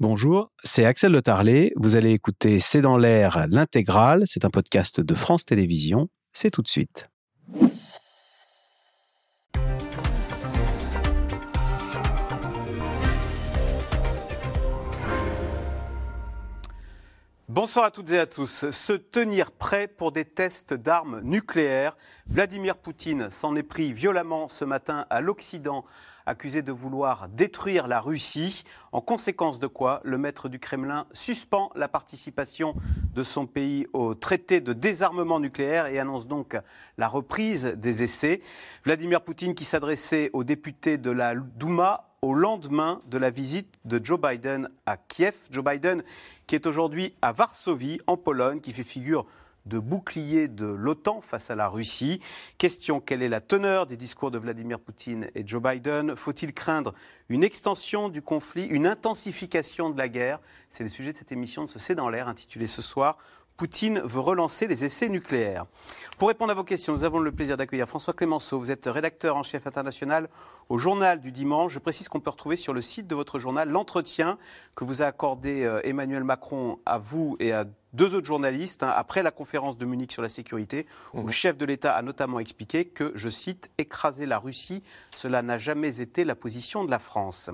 Bonjour, c'est Axel Le Tarlet. Vous allez écouter C'est dans l'air l'intégrale. C'est un podcast de France Télévisions. C'est tout de suite. Bonsoir à toutes et à tous. Se tenir prêt pour des tests d'armes nucléaires. Vladimir Poutine s'en est pris violemment ce matin à l'Occident accusé de vouloir détruire la Russie. En conséquence de quoi, le maître du Kremlin suspend la participation de son pays au traité de désarmement nucléaire et annonce donc la reprise des essais. Vladimir Poutine qui s'adressait aux députés de la Douma au lendemain de la visite de Joe Biden à Kiev. Joe Biden qui est aujourd'hui à Varsovie, en Pologne, qui fait figure de bouclier de l'OTAN face à la Russie. Question, quelle est la teneur des discours de Vladimir Poutine et Joe Biden? Faut-il craindre une extension du conflit, une intensification de la guerre? C'est le sujet de cette émission de ce C'est dans l'air intitulée ce soir Poutine veut relancer les essais nucléaires. Pour répondre à vos questions, nous avons le plaisir d'accueillir François Clémenceau. Vous êtes rédacteur en chef international au journal du dimanche. Je précise qu'on peut retrouver sur le site de votre journal l'entretien que vous a accordé euh, Emmanuel Macron à vous et à deux autres journalistes hein, après la conférence de Munich sur la sécurité, où le mmh. chef de l'État a notamment expliqué que, je cite, écraser la Russie, cela n'a jamais été la position de la France.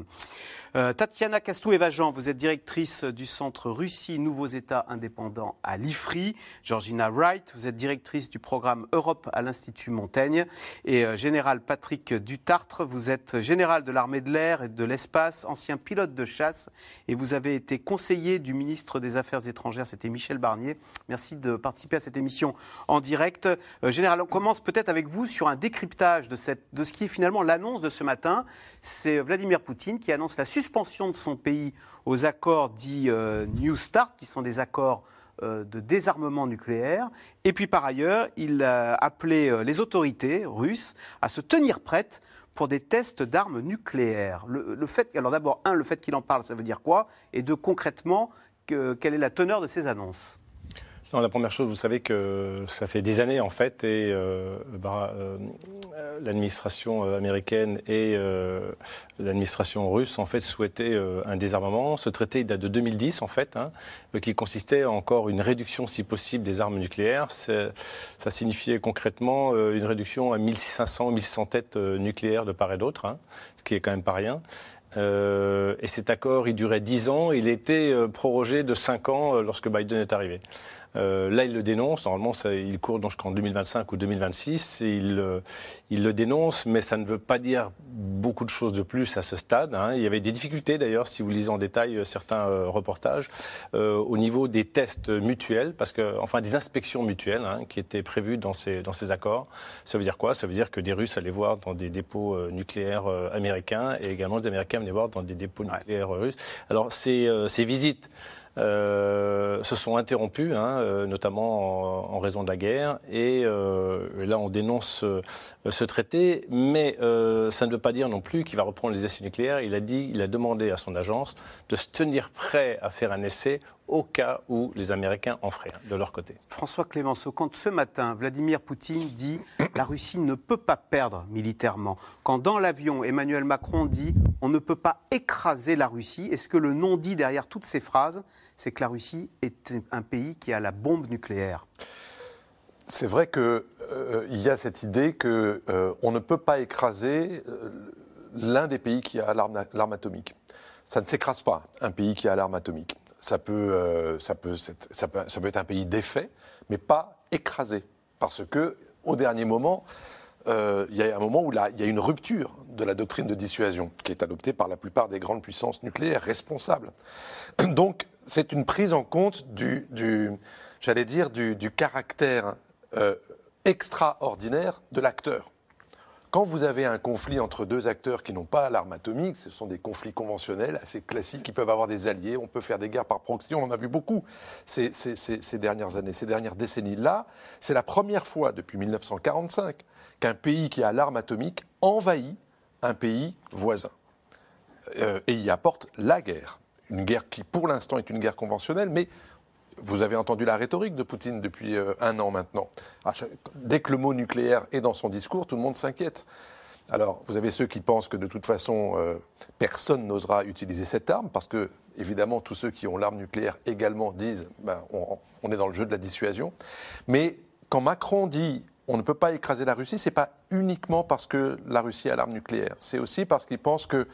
Euh, Tatiana Castou-Evajan, vous êtes directrice du Centre Russie Nouveaux États indépendants à l'IFRI. Georgina Wright, vous êtes directrice du programme Europe à l'Institut Montaigne. Et euh, Général Patrick Dutartre, vous êtes général de l'armée de l'air et de l'espace, ancien pilote de chasse, et vous avez été conseiller du ministre des Affaires étrangères, c'était Michel Barnier. Merci de participer à cette émission en direct. Euh, général, on commence peut-être avec vous sur un décryptage de, ce qui est finalement l'annonce de ce matin. C'est Vladimir Poutine qui annonce la suspension de son pays aux accords dits euh, New Start, qui sont des accords euh, de désarmement nucléaire. Et puis par ailleurs, il a appelé les autorités russes à se tenir prêtes pour des tests d'armes nucléaires. Le, fait, alors d'abord, un, le fait qu'il en parle, ça veut dire quoi? Et deux, concrètement, quelle est la teneur de ces annonces la première chose, vous savez que ça fait des années en fait, et euh, bah, euh, l'administration euh, américaine et l'administration russe en fait souhaitaient un désarmement. Ce traité date de 2010 en fait, hein, qui consistait encore une réduction, si possible, des armes nucléaires. Ça signifiait concrètement une réduction à 1500, 1600 têtes nucléaires de part et d'autre, hein, ce qui est quand même pas rien. Euh, et cet accord, il durait 10 ans. Il était prorogé de 5 ans lorsque Biden est arrivé. Euh, là, il le dénonce. Normalement, ça, il court jusqu'en 2025 ou 2026. Et il, euh, il, le dénonce, mais ça ne veut pas dire beaucoup de choses de plus à ce stade. Hein. Il y avait des difficultés, d'ailleurs, si vous lisez en détail euh, certains reportages, au niveau des tests mutuels, parce que, enfin, des inspections mutuelles hein, qui étaient prévues dans ces, dans ces accords. Ça veut dire quoi? Ça veut dire que des Russes allaient voir dans des dépôts nucléaires américains et également des Américains allaient voir dans des dépôts nucléaires russes. Alors, ces, ces visites euh, se sont interrompus, hein, euh, notamment en, raison de la guerre. Et, euh, là, on dénonce ce traité, mais ça ne veut pas dire non plus qu'il va reprendre les essais nucléaires. Il a dit, il a demandé à son agence de se tenir prêt à faire un essai au cas où les Américains en feraient de leur côté. François Clémenceau, quand ce matin, Vladimir Poutine dit la Russie ne peut pas perdre militairement, quand dans l'avion, Emmanuel Macron dit on ne peut pas écraser la Russie, est-ce que le non-dit derrière toutes ces phrases, c'est que la Russie est un pays qui a la bombe nucléaire? C'est vrai qu'il euh, y a cette idée qu'on euh, ne peut pas écraser euh, l'un des pays qui a l'arme atomique. Ça ne s'écrase pas, un pays qui a l'arme atomique. Ça peut, euh, peut, être un pays défait, mais pas écrasé. Parce que, au dernier moment, euh, il y a un moment où il y a une rupture de la doctrine de dissuasion qui est adoptée par la plupart des grandes puissances nucléaires responsables. Donc, c'est une prise en compte du, j'allais dire, du, du caractère euh, extraordinaire de l'acteur. Quand vous avez un conflit entre deux acteurs qui n'ont pas l'arme atomique, ce sont des conflits conventionnels assez classiques, qui peuvent avoir des alliés, on peut faire des guerres par proxy, on en a vu beaucoup ces, dernières années, ces dernières décennies-là. C'est la première fois depuis 1945 qu'un pays qui a l'arme atomique envahit un pays voisin euh, et y apporte la guerre. Une guerre qui, pour l'instant, est une guerre conventionnelle, mais vous avez entendu la rhétorique de Poutine depuis euh, un an maintenant. Ah, dès que le mot nucléaire est dans son discours, tout le monde s'inquiète. Alors, vous avez ceux qui pensent que de toute façon, euh, personne n'osera utiliser cette arme, parce que, évidemment, tous ceux qui ont l'arme nucléaire également disent ben, on, on est dans le jeu de la dissuasion. Mais quand Macron dit on ne peut pas écraser la Russie, ce n'est pas uniquement parce que la Russie a l'arme nucléaire. C'est aussi parce qu'il pense que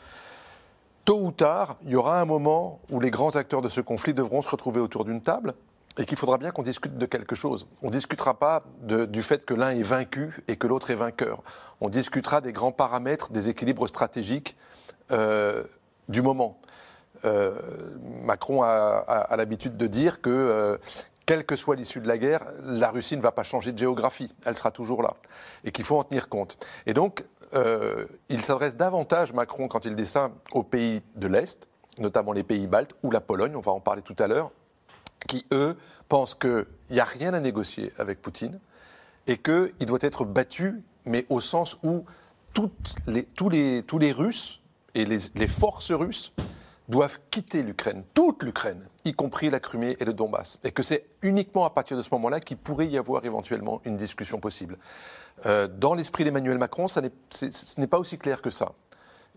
tôt ou tard, il y aura un moment où les grands acteurs de ce conflit devront se retrouver autour d'une table et qu'il faudra bien qu'on discute de quelque chose. On ne discutera pas du fait que l'un est vaincu et que l'autre est vainqueur. On discutera des grands paramètres, des équilibres stratégiques euh, du moment. Euh, Macron a l'habitude de dire que, euh, quelle que soit l'issue de la guerre, la Russie ne va pas changer de géographie. Elle sera toujours là. Et qu'il faut en tenir compte. Et donc, euh, il s'adresse davantage, Macron, quand il dit ça, aux pays de l'Est, notamment les pays baltes ou la Pologne, on va en parler tout à l'heure, qui, eux, pensent qu'il n'y a rien à négocier avec Poutine et qu'il doit être battu, mais au sens où les- tous, les, tous les Russes et les forces russes doivent quitter l'Ukraine, toute l'Ukraine, y compris la Crimée et le Donbass, et que c'est uniquement à partir de ce moment-là qu'il pourrait y avoir éventuellement une discussion possible. Euh, dans l'esprit d'Emmanuel Macron, ça ce n'est pas aussi clair que ça.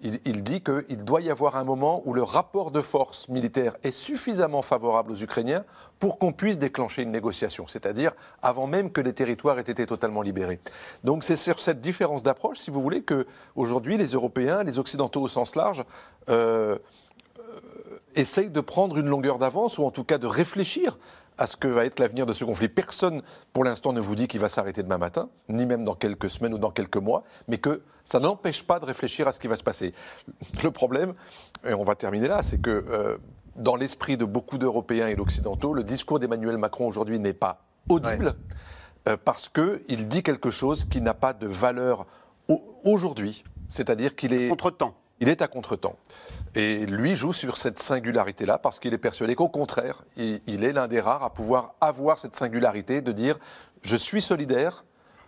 Il, il dit qu'il doit y avoir un moment où le rapport de force militaire est suffisamment favorable aux Ukrainiens pour qu'on puisse déclencher une négociation, c'est-à-dire avant même que les territoires aient été totalement libérés. Donc c'est sur cette différence d'approche, si vous voulez, que aujourd'hui les Européens, les Occidentaux au sens large, euh, essaye de prendre une longueur d'avance ou en tout cas de réfléchir à ce que va être l'avenir de ce conflit. Personne, pour l'instant, ne vous dit qu'il va s'arrêter demain matin, ni même dans quelques semaines ou dans quelques mois, mais que ça n'empêche pas de réfléchir à ce qui va se passer. Le problème, et on va terminer là, c'est que euh, dans l'esprit de beaucoup d'Européens et d'Occidentaux, le discours d'Emmanuel Macron aujourd'hui n'est pas audible euh, parce qu'il dit quelque chose qui n'a pas de valeur au- aujourd'hui. C'est-à-dire qu'il est... Contre-temps. Il est à contretemps. Et lui joue sur cette singularité-là parce qu'il est persuadé qu'au contraire, il, est l'un des rares à pouvoir avoir cette singularité de dire je suis solidaire,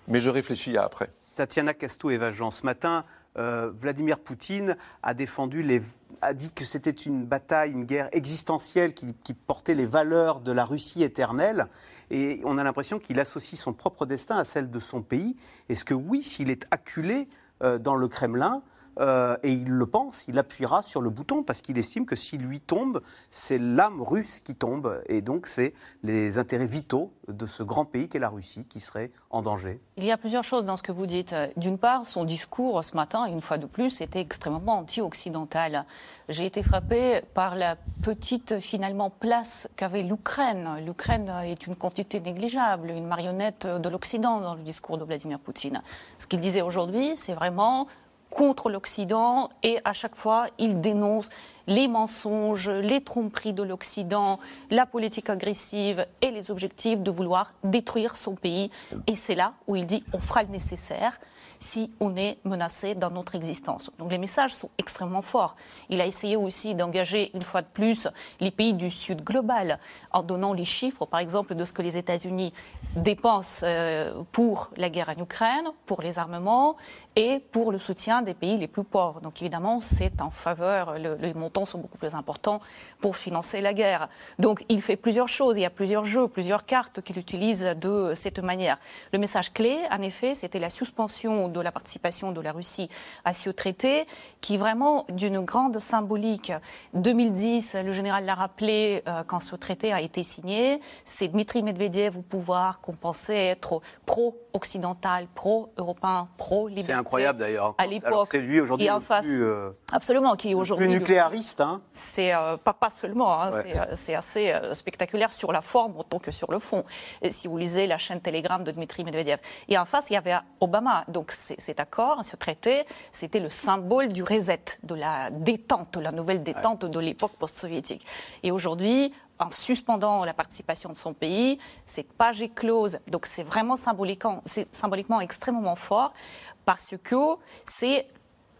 mais je réfléchis à après. Tatiana Castou-Evajan, ce matin, euh, Vladimir Poutine a défendu les, a dit que c'était une bataille, une guerre existentielle qui, qui portait les valeurs de la Russie éternelle. Et on a l'impression qu'il associe son propre destin à celle de son pays. Est-ce que oui, s'il est acculé euh, dans le Kremlin, euh, et il le pense, il appuiera sur le bouton parce qu'il estime que s'il lui tombe, c'est l'âme russe qui tombe et donc c'est les intérêts vitaux de ce grand pays qu'est la Russie qui seraient en danger. Il y a plusieurs choses dans ce que vous dites. D'une part, son discours ce matin, une fois de plus, était extrêmement anti-occidental. J'ai été frappée par la petite, finalement, place qu'avait l'Ukraine. L'Ukraine est une quantité négligeable, une marionnette de l'Occident dans le discours de Vladimir Poutine. Ce qu'il disait aujourd'hui, c'est vraiment contre l'Occident et à chaque fois, il dénonce les mensonges, les tromperies de l'Occident, la politique agressive et les objectifs de vouloir détruire son pays. Et c'est là où il dit on fera le nécessaire si on est menacé dans notre existence. Donc les messages sont extrêmement forts. Il a essayé aussi d'engager une fois de plus les pays du Sud global en donnant les chiffres, par exemple, de ce que les États-Unis dépensent euh, pour la guerre en Ukraine, pour les armements et pour le soutien des pays les plus pauvres. Donc évidemment, c'est en faveur, le- les montants sont beaucoup plus importants pour financer la guerre. Donc il fait plusieurs choses, il y a plusieurs jeux, plusieurs cartes qu'il utilise de cette manière. Le message clé, en effet, c'était la suspension de la participation de la Russie à ce traité, qui vraiment d'une grande symbolique. 2010, le général l'a rappelé, euh, quand ce traité a été signé, c'est Dmitri Medvedev au pouvoir qu'on pensait être pro-occidental, pro-européen, pro-liberté. C'est incroyable d'ailleurs. À l'époque. C'est lui aujourd'hui le face, plus, euh, Absolument, qui aujourd'hui. nucléariste. Hein. c'est euh, pas, pas seulement, hein, Ouais. c'est, euh, c'est assez euh, spectaculaire sur la forme autant que sur le fond. Et si vous lisez la chaîne Telegram de Dmitri Medvedev. Et en face, il y avait Obama. Donc cet accord, ce traité, c'était le symbole du reset, de la détente, la nouvelle détente de l'époque post-soviétique. Et aujourd'hui, en suspendant la participation de son pays, cette page est close. Donc c'est vraiment symboliquement, symboliquement extrêmement fort parce que c'est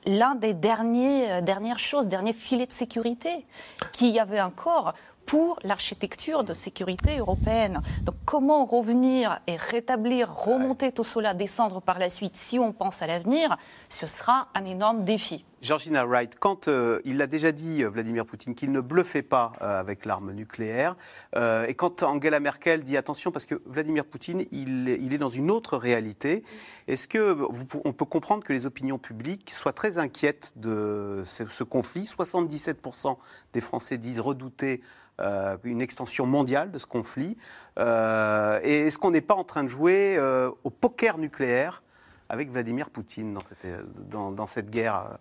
l'un des derniers, euh, dernières choses, derniers filets de sécurité qu'il y avait encore pour l'architecture de sécurité européenne. Donc comment revenir et rétablir, remonter tout cela, descendre par la suite, si on pense à l'avenir, ce sera un énorme défi. Georgina Wright, quand euh, il a déjà dit, euh, Vladimir Poutine, qu'il ne bluffait pas euh, avec l'arme nucléaire, euh, et quand Angela Merkel dit attention, parce que Vladimir Poutine, il, est- il est dans une autre réalité, est-ce que vous pou- on peut comprendre que les opinions publiques soient très inquiètes de ce, ce conflit? 77% des Français disent redouter euh, une extension mondiale de ce conflit. Euh, et est-ce qu'on n'est pas en train de jouer euh, au poker nucléaire avec Vladimir Poutine dans cette, dans, cette guerre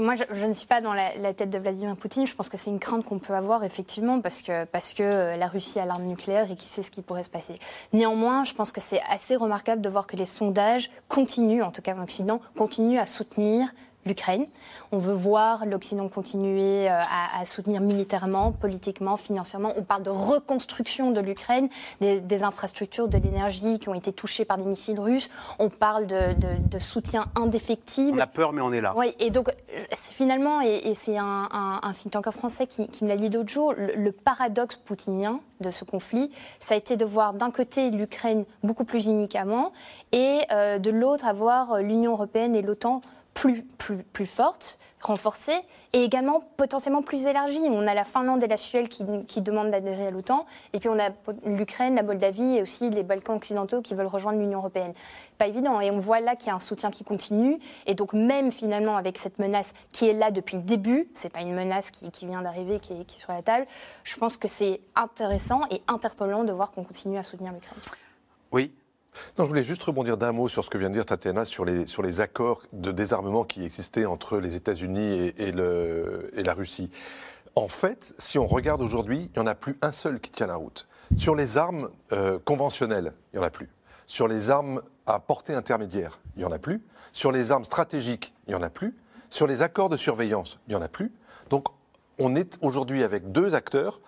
moi, je, ne suis pas dans la, la tête de Vladimir Poutine. Je pense que c'est une crainte qu'on peut avoir effectivement parce que parce que la Russie a l'arme nucléaire et qui sait ce qui pourrait se passer. Néanmoins, je pense que c'est assez remarquable de voir que les sondages continuent, en tout cas en Occident, continuent à soutenir l'Ukraine. On veut voir l'Occident continuer euh, à, à soutenir militairement, politiquement, financièrement. On parle de reconstruction de l'Ukraine, des, des infrastructures de l'énergie qui ont été touchées par des missiles russes. On parle de, de- de soutien indéfectible. On a peur, mais on est là. Oui, et donc finalement, et, et c'est un, un, un think tanker français qui, qui me l'a dit l'autre jour, le, le paradoxe poutinien de ce conflit, ça a été de voir d'un côté l'Ukraine beaucoup plus unie qu'avant, et euh, de l'autre avoir l'Union européenne et l'OTAN plus, plus, plus fortes, renforcées, et également potentiellement plus élargies. On a la Finlande et la Suède qui, demandent d'adhérer à l'OTAN, et puis on a l'Ukraine, la Moldavie et aussi les Balkans occidentaux qui veulent rejoindre l'Union européenne. Pas évident, et on voit là qu'il y a un soutien qui continue, et donc même finalement avec cette menace qui est là depuis le début, c'est pas une menace qui, vient d'arriver, qui qui est sur la table, je pense que c'est intéressant et interpellant de voir qu'on continue à soutenir l'Ukraine. Oui. Non, je voulais juste rebondir d'un mot sur ce que vient de dire Tatiana sur les, sur les accords de désarmement qui existaient entre les États-Unis et, le- et la Russie. En fait, si on regarde aujourd'hui, il n'y en a plus un seul qui tient la route. Sur les armes euh, conventionnelles, il n'y en a plus. Sur les armes à portée intermédiaire, il n'y en a plus. Sur les armes stratégiques, il n'y en a plus. Sur les accords de surveillance, il n'y en a plus. Donc, on est aujourd'hui avec deux acteurs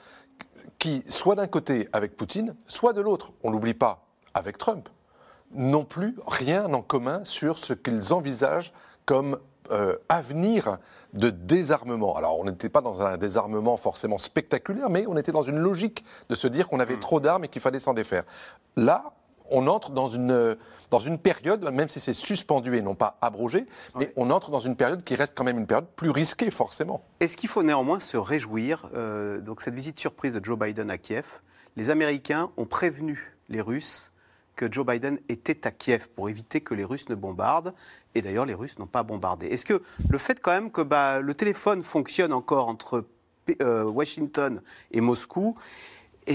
qui, soit d'un côté avec Poutine, soit de l'autre, on l'oublie pas, avec Trump, n'ont plus rien en commun sur ce qu'ils envisagent comme euh, avenir de désarmement. Alors, on n'était pas dans un désarmement forcément spectaculaire, mais on était dans une logique de se dire qu'on avait trop d'armes et qu'il fallait s'en défaire. Là, on entre dans une, dans une période, même si c'est suspendu et non pas abrogé, mais on entre dans une période qui reste quand même une période plus risquée, forcément. Est-ce qu'il faut néanmoins se réjouir euh, Donc cette visite surprise de Joe Biden à Kiev, les Américains ont prévenu les Russes que Joe Biden était à Kiev pour éviter que les Russes ne bombardent. Et d'ailleurs, les Russes n'ont pas bombardé. Est-ce que le fait quand même que bah, le téléphone fonctionne encore entre euh, Washington et Moscou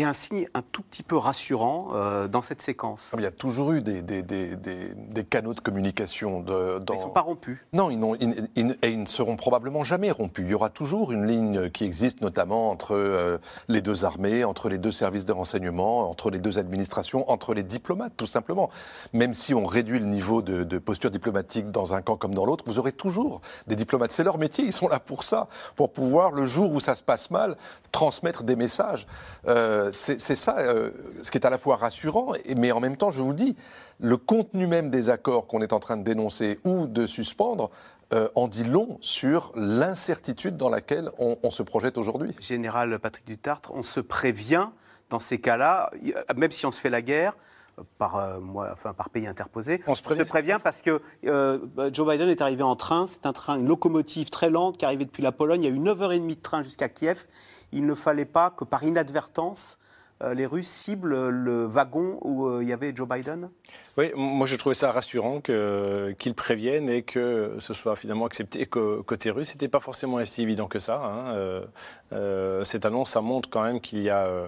est un signe un tout petit peu rassurant euh, dans cette séquence Il y a toujours eu des, des, des, des- des canaux de communication. De, dans... Ils ne sont pas rompus. Non, ils, ils- ils- et ils ne seront probablement jamais rompus. Il y aura toujours une ligne qui existe, notamment entre euh, les deux armées, entre les deux services de renseignement, entre les deux administrations, entre les diplomates, tout simplement. Même si on réduit le niveau de, de posture diplomatique dans un camp comme dans l'autre, vous aurez toujours des diplomates. C'est leur métier, ils sont là pour ça, pour pouvoir, le jour où ça se passe mal, transmettre des messages. Euh, c'est c'est ça, euh, ce qui est à la fois rassurant, et- mais en même temps, je vous le dis, le contenu même des accords qu'on est en train de dénoncer ou de suspendre euh, en dit long sur l'incertitude dans laquelle on, on se projette aujourd'hui. Général Patrick Dutartre, on se prévient dans ces cas-là, même si on se fait la guerre, euh, par, euh, moi, enfin, par pays interposé, On se prévient. parce que euh, Joe Biden est arrivé en train, c'est un train, une locomotive très lente qui arrivait depuis la Pologne, il y a eu 9h30 de train jusqu'à Kiev, il ne fallait pas que par inadvertance, euh, les Russes ciblent le wagon où euh, il y avait Joe Biden? Oui, moi j'ai trouvé ça rassurant que- qu'ils préviennent et que ce soit finalement accepté côté russe. C'était pas forcément si évident que ça. hein. Euh, euh, cette annonce, ça montre quand même qu'il y a, euh, euh,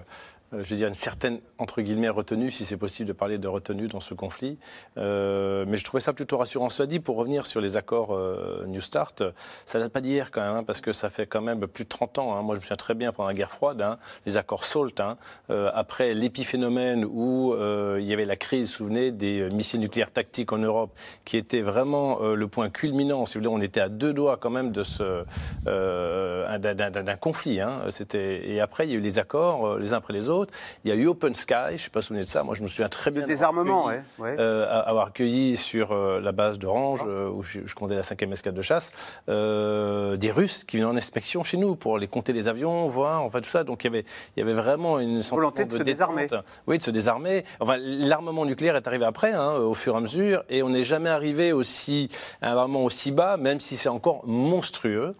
je veux dire, une certaine entre guillemets retenue, si c'est possible de parler de retenue dans ce conflit. Euh, mais je trouvais ça plutôt rassurant. Cela dit, pour revenir sur les accords euh, New Start, ça date pas d'hier quand même, hein, parce que ça fait quand même plus de 30 ans. hein. Moi, je me souviens très bien pendant la guerre froide, hein, les accords SALT. euh, après l'épiphénomène où euh, il y avait la crise, vous vous souvenez, des euh, missiles nucléaires tactiques en Europe, qui était vraiment euh, le point culminant. Si vous voulez, on était à deux doigts quand même euh, d'un- conflit. et après il y a eu les accords euh, les uns après les autres. Il y a eu Open Sky, je ne sais pas si vous souvenez de ça, moi je me souviens très bien. Le désarmement, ouais. Euh, avoir cueilli sur euh, la base d'Orange, euh, où je, je comptais la 5e escadre de chasse, euh, des Russes qui venaient en inspection chez nous pour les compter les avions, voir, enfin tout ça. Donc il y avait, il y avait vraiment une volonté de, se désarmer. Oui, de se désarmer. Enfin, l'armement nucléaire est arrivé après, hein, au fur et à mesure, et on n'est jamais arrivé aussi à un armement aussi bas, même si c'est encore monstrueux.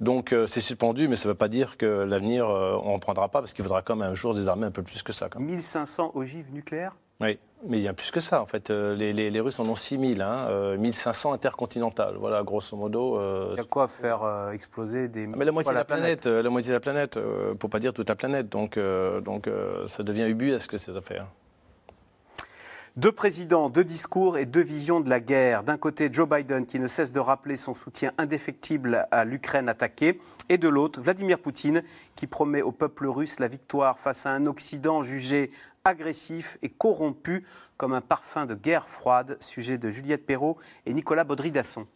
Donc euh, c'est suspendu, mais ça ne veut pas dire que l'avenir, euh, on ne prendra pas, parce qu'il faudra quand même un jour désarmer un peu plus que ça. Quand même. 1500 ogives nucléaires? Oui, mais il y a plus que ça en fait. Euh, les, les, les Russes en ont 6000, hein, euh, 1500 intercontinentales. Voilà, grosso modo. Il y a quoi faire euh, exploser des. Mais la moitié de la planète, planète la moitié de la planète, pour pas dire toute la planète. Donc, donc ça devient ubuesque cette affaire. Deux présidents, deux discours et deux visions de la guerre. D'un côté, Joe Biden qui ne cesse de rappeler son soutien indéfectible à l'Ukraine attaquée, et de l'autre, Vladimir Poutine qui promet au peuple russe la victoire face à un Occident jugé agressif et corrompu comme un parfum de guerre froide. Sujet de Juliette Perrault et Nicolas Baudry-Dasson.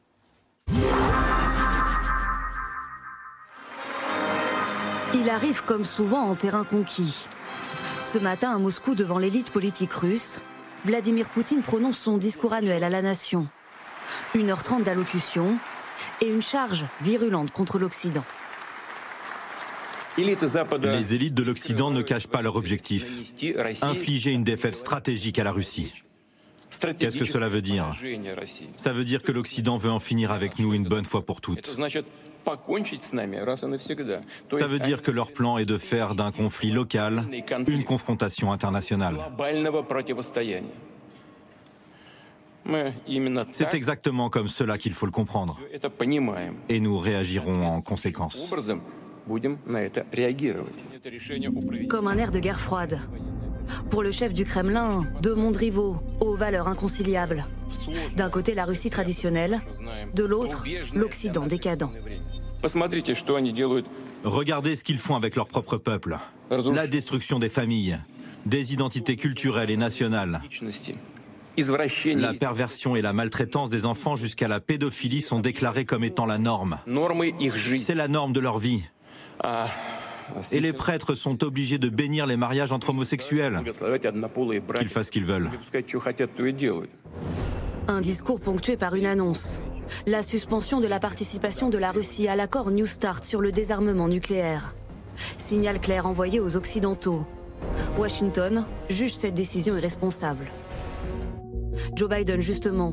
Il arrive comme souvent en terrain conquis. Ce matin à Moscou devant l'élite politique russe, Vladimir Poutine prononce son discours annuel à la nation. 1h30 d'allocution et une charge virulente contre l'Occident. Les élites de l'Occident ne cachent pas leur objectif, infliger une défaite stratégique à la Russie. Qu'est-ce que cela veut dire? Ça veut dire que l'Occident veut en finir avec nous une bonne fois pour toutes. Ça veut dire que leur plan est de faire d'un conflit local une confrontation internationale. C'est exactement comme cela qu'il faut le comprendre. Et nous réagirons en conséquence. Comme un air de guerre froide. Pour le chef du Kremlin, deux mondes rivaux, aux valeurs inconciliables. D'un côté, la Russie traditionnelle, de l'autre, l'Occident décadent. Regardez ce qu'ils font avec leur propre peuple. La destruction des familles, des identités culturelles et nationales. La perversion et la maltraitance des enfants jusqu'à la pédophilie sont déclarées comme étant la norme. C'est la norme de leur vie. Et les prêtres sont obligés de bénir les mariages entre homosexuels, qu'ils fassent ce qu'ils veulent. Un discours ponctué par une annonce. La suspension de la participation de la Russie à l'accord New Start sur le désarmement nucléaire. Signal clair envoyé aux Occidentaux. Washington juge cette décision irresponsable. Joe Biden, justement,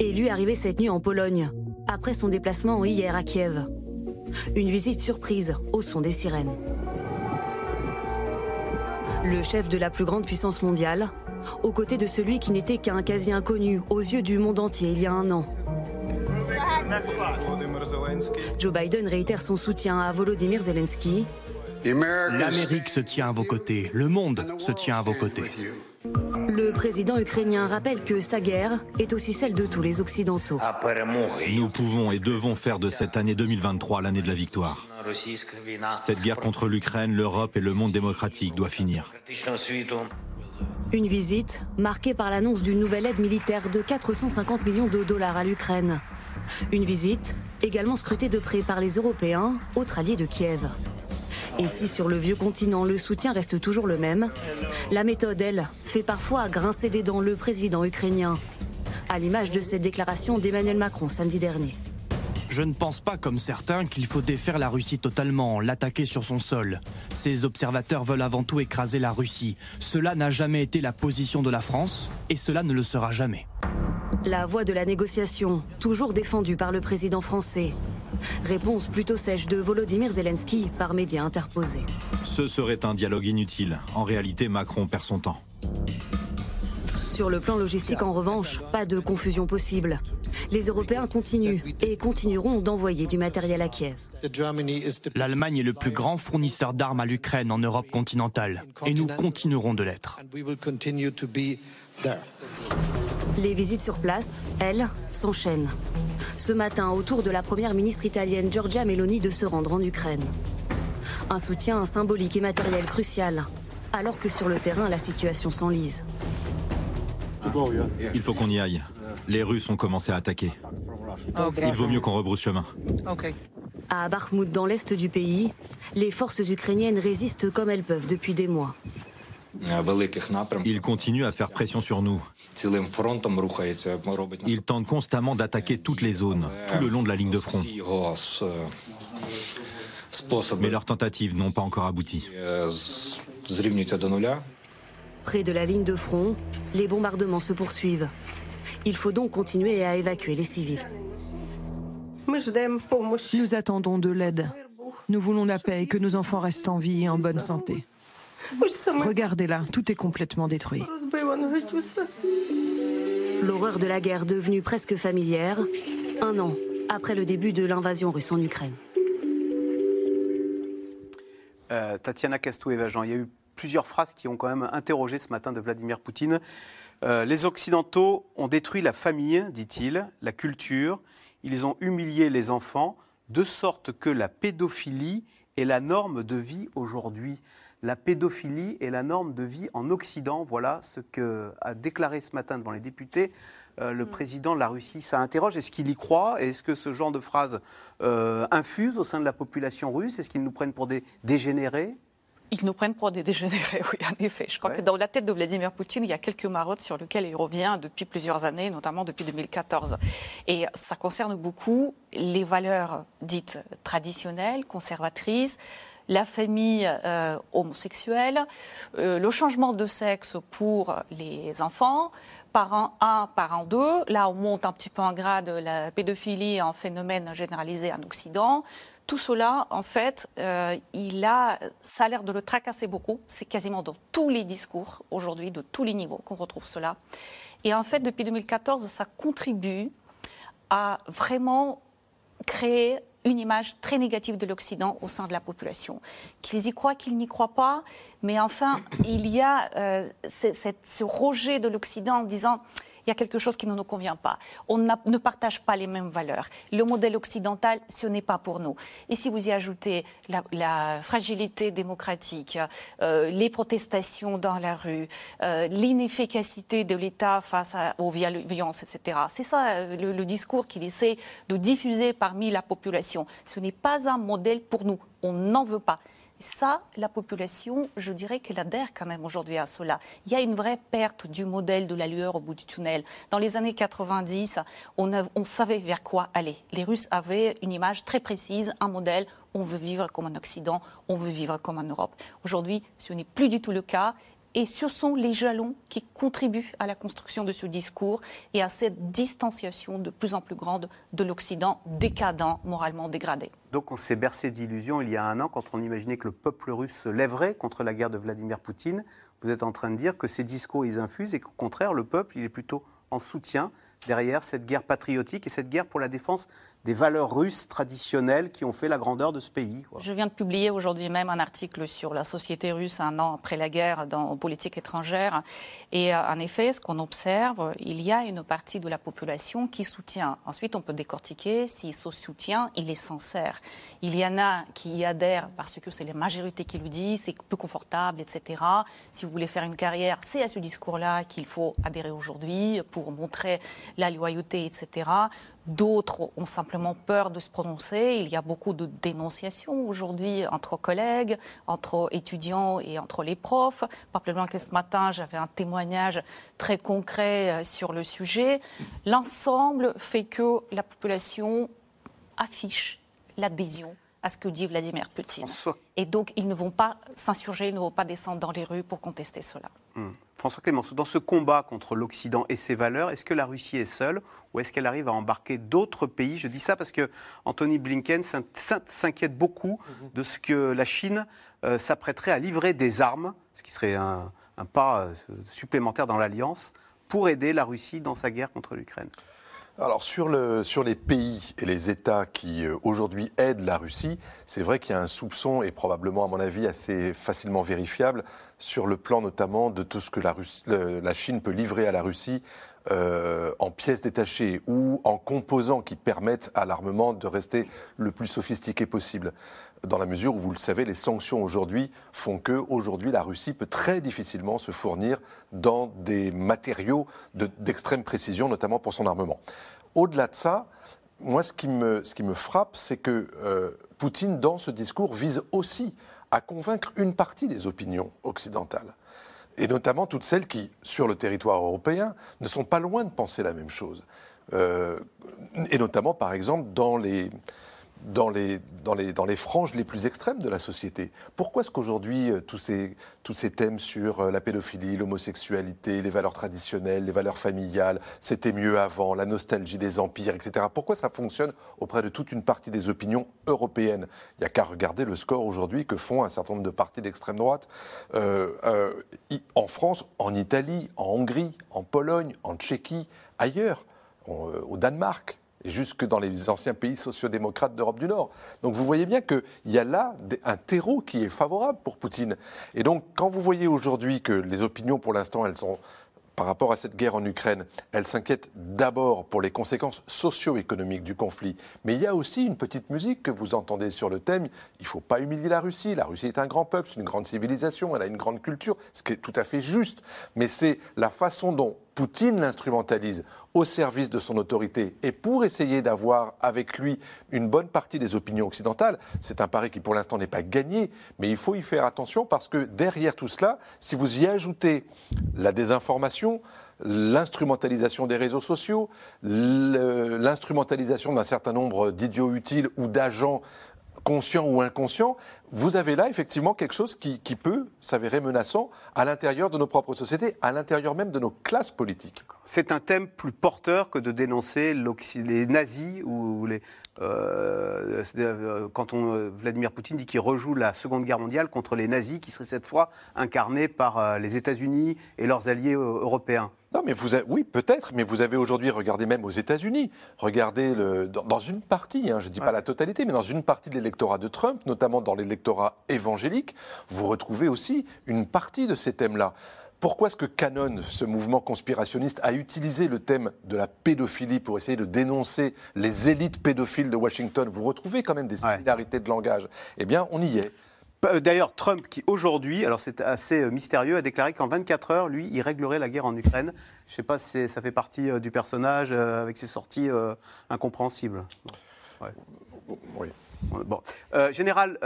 est lui arrivé cette nuit en Pologne, après son déplacement hier à Kiev. Une visite surprise au son des sirènes. Le chef de la plus grande puissance mondiale, aux côtés de celui qui n'était qu'un quasi inconnu aux yeux du monde entier il y a un an. Joe Biden réitère son soutien à Volodymyr Zelensky. L'Amérique se tient à vos côtés, le monde se tient à vos côtés. Le président ukrainien rappelle que sa guerre est aussi celle de tous les Occidentaux. Nous pouvons et devons faire de cette année 2023 l'année de la victoire. Cette guerre contre l'Ukraine, l'Europe et le monde démocratique doit finir. Une visite marquée par l'annonce d'une nouvelle aide militaire de 450 millions de dollars à l'Ukraine. Une visite également scrutée de près par les Européens, autres alliés de Kiev. Et si sur le vieux continent le soutien reste toujours le même, la méthode, elle, fait parfois grincer des dents le président ukrainien. À l'image de cette déclaration d'Emmanuel Macron samedi dernier. Je ne pense pas, comme certains, qu'il faut défaire la Russie totalement, l'attaquer sur son sol. Ces observateurs veulent avant tout écraser la Russie. Cela n'a jamais été la position de la France, et cela ne le sera jamais. La voie de la négociation, toujours défendue par le président français. Réponse plutôt sèche de Volodymyr Zelensky par médias interposés. Ce serait un dialogue inutile. En réalité, Macron perd son temps. Sur le plan logistique, en revanche, pas de confusion possible. Les Européens continuent et continueront d'envoyer du matériel à Kiev. L'Allemagne est le plus grand fournisseur d'armes à l'Ukraine en Europe continentale et nous continuerons de l'être. Les visites sur place, elles, s'enchaînent. Ce matin, autour de la première ministre italienne Giorgia Meloni de se rendre en Ukraine. Un soutien symbolique et matériel crucial, alors que sur le terrain, la situation s'enlise. Il faut qu'on y aille. Les Russes ont commencé à attaquer. Il vaut mieux qu'on rebrousse chemin. À Bakhmut, dans l'est du pays, les forces ukrainiennes résistent comme elles peuvent depuis des mois. Il continue à faire pression sur nous. Il tente constamment d'attaquer toutes les zones, tout le long de la ligne de front. Mais leurs tentatives n'ont pas encore abouti. Près de la ligne de front, les bombardements se poursuivent. Il faut donc continuer à évacuer les civils. Nous attendons de l'aide. Nous voulons la paix et que nos enfants restent en vie et en bonne santé. Regardez-la, tout est complètement détruit. L'horreur de la guerre devenue presque familière, un an après le début de l'invasion russe en Ukraine. Euh, Tatiana Castou-Evajan, il y a eu plusieurs phrases qui ont quand même interrogé ce matin de Vladimir Poutine. Euh, les Occidentaux ont détruit la famille, dit-il, la culture, ils ont humilié les enfants, de sorte que la pédophilie est la norme de vie aujourd'hui. La pédophilie est la norme de vie en Occident. Voilà ce qu'a déclaré ce matin devant les députés euh, le mm. président de la Russie. Ça interroge. Est-ce qu'il y croit? Est-ce que ce genre de phrase euh, infuse au sein de la population russe? Est-ce qu'ils nous prennent pour des dégénérés? Ils nous prennent pour des dégénérés, oui, en effet. Je crois que dans la tête de Vladimir Poutine, il y a quelques marottes sur lesquelles il revient depuis plusieurs années, notamment depuis 2014. Et ça concerne beaucoup les valeurs dites traditionnelles, conservatrices, la famille euh, homosexuelle, euh, le changement de sexe pour les enfants, parent 1, parent 2. Là, on monte un petit peu en grade la pédophilie en phénomène généralisé en Occident. Tout cela, en fait, euh, il a, ça a l'air de le tracasser beaucoup. C'est quasiment dans tous les discours aujourd'hui, de tous les niveaux, qu'on retrouve cela. Et en fait, depuis 2014, ça contribue à vraiment créer une image très négative de l'Occident au sein de la population. Qu'ils y croient, qu'ils n'y croient pas, mais enfin, il y a euh, ce rejet de l'Occident en disant il y a quelque chose qui ne nous convient pas. On ne partage pas les mêmes valeurs. Le modèle occidental, ce n'est pas pour nous. Et si vous y ajoutez la, fragilité démocratique, euh, les protestations dans la rue, euh, l'inefficacité de l'État face aux violences, etc. C'est ça euh, le, le discours qu'il essaie de diffuser parmi la population. Ce n'est pas un modèle pour nous. On n'en veut pas. Ça, la population, je dirais qu'elle adhère quand même aujourd'hui à cela. Il y a une vraie perte du modèle de la lueur au bout du tunnel. Dans les années 90, on, on savait vers quoi aller. Les Russes avaient une image très précise, un modèle. On veut vivre comme en Occident, on veut vivre comme en Europe. Aujourd'hui, ce n'est plus du tout le cas. Et ce sont les jalons qui contribuent à la construction de ce discours et à cette distanciation de plus en plus grande de l'Occident décadent, moralement dégradé. Donc on s'est bercé d'illusions il y a un an quand on imaginait que le peuple russe se lèverait contre la guerre de Vladimir Poutine. Vous êtes en train de dire que ces discours, ils infusent et qu'au contraire, le peuple, il est plutôt en soutien derrière cette guerre patriotique et cette guerre pour la défense des valeurs russes traditionnelles qui ont fait la grandeur de ce pays. Je viens de publier aujourd'hui même un article sur la société russe un an après la guerre dans politique étrangère. Et euh, en effet, ce qu'on observe, il y a une partie de la population qui soutient. Ensuite, on peut décortiquer si ce soutien, il est sincère. Il y en a qui y adhèrent parce que c'est la majorité qui le dit, c'est peu confortable, etc. Si vous voulez faire une carrière, c'est à ce discours-là qu'il faut adhérer aujourd'hui pour montrer la loyauté, etc. D'autres ont simplement peur de se prononcer. Il y a beaucoup de dénonciations aujourd'hui entre collègues, entre étudiants et entre les profs. Pas plus loin que ce matin, j'avais un témoignage très concret euh, sur le sujet. L'ensemble fait que la population affiche l'adhésion à ce que dit Vladimir Poutine. Et donc, ils ne vont pas s'insurger, ils ne vont pas descendre dans les rues pour contester cela. Hmm. François Clémenceau, dans ce combat contre l'Occident et ses valeurs, est-ce que la Russie est seule ou est-ce qu'elle arrive à embarquer d'autres pays? Je dis ça parce que Anthony Blinken s'inquiète beaucoup mhm. de ce que la Chine euh, s'apprêterait à livrer des armes, ce qui serait un, pas euh, supplémentaire dans l'alliance, pour aider la Russie dans sa guerre contre l'Ukraine. Alors sur, le, sur, les pays et les États qui euh, aujourd'hui aident la Russie, c'est vrai qu'il y a un soupçon et probablement à mon avis assez facilement vérifiable sur le plan notamment de tout ce que la, la Chine peut livrer à la Russie euh, en pièces détachées ou en composants qui permettent à l'armement de rester le plus sophistiqué possible. Dans la mesure où, vous le savez, les sanctions aujourd'hui font que aujourd'hui la Russie peut très difficilement se fournir dans des matériaux d'extrême précision, notamment pour son armement. Au-delà de ça, moi, ce qui me, ce qui me frappe, c'est que euh, Poutine, dans ce discours, vise aussi à convaincre une partie des opinions occidentales. et notamment toutes celles qui, sur le territoire européen, ne sont pas loin de penser la même chose. et notamment, par exemple, dans les, dans les, dans, les, dans les franges les plus extrêmes de la société. Pourquoi est-ce qu'aujourd'hui, euh, tous, ces, tous ces thèmes sur euh, la pédophilie, l'homosexualité, les valeurs traditionnelles, les valeurs familiales, c'était mieux avant, la nostalgie des empires, etc., pourquoi ça fonctionne auprès de toute une partie des opinions européennes? Il n'y a qu'à regarder le score aujourd'hui que font un certain nombre de partis d'extrême droite euh, en France, en Italie, en Hongrie, en Pologne, en Tchéquie, ailleurs, au Danemark et jusque dans les anciens pays sociodémocrates d'Europe du Nord. Donc vous voyez bien qu'il y a là un terreau qui est favorable pour Poutine. Et donc quand vous voyez aujourd'hui que les opinions, pour l'instant, elles sont par rapport à cette guerre en Ukraine, elles s'inquiètent d'abord pour les conséquences socio-économiques du conflit. Mais il y a aussi une petite musique que vous entendez sur le thème. Il ne faut pas humilier la Russie. La Russie est un grand peuple, c'est une grande civilisation, elle a une grande culture, ce qui est tout à fait juste. Mais c'est la façon dont Poutine l'instrumentalise au service de son autorité et pour essayer d'avoir avec lui une bonne partie des opinions occidentales, c'est un pari qui pour l'instant n'est pas gagné, mais il faut y faire attention parce que derrière tout cela, si vous y ajoutez la désinformation, l'instrumentalisation des réseaux sociaux, l'instrumentalisation d'un certain nombre d'idiots utiles ou d'agents conscients ou inconscients, vous avez là effectivement quelque chose qui, peut s'avérer menaçant à l'intérieur de nos propres sociétés, à l'intérieur même de nos classes politiques. C'est un thème plus porteur que de dénoncer les nazis ou les. Euh, euh, quand on, euh, Vladimir Poutine dit qu'il rejoue la Seconde Guerre mondiale contre les nazis qui seraient cette fois incarnés par les États-Unis et leurs alliés européens. Non, mais vous oui, peut-être, mais vous avez aujourd'hui, regardé même aux États-Unis, regardez le, dans, une partie, hein, je ne dis pas la totalité, mais dans une partie de l'électorat de Trump, notamment dans l'électorat évangélique, vous retrouvez aussi une partie de ces thèmes-là. Pourquoi est-ce que Canon, ce mouvement conspirationniste, a utilisé le thème de la pédophilie pour essayer de dénoncer les élites pédophiles de Washington? Vous retrouvez quand même des similarités de langage. Eh bien, on y est. Euh, d'ailleurs, Trump, qui aujourd'hui, alors c'est assez euh, mystérieux, a déclaré qu'en 24 heures, lui, il réglerait la guerre en Ukraine. Je ne sais pas si ça fait partie euh, du personnage avec ses sorties incompréhensibles. Oui. Bon. Général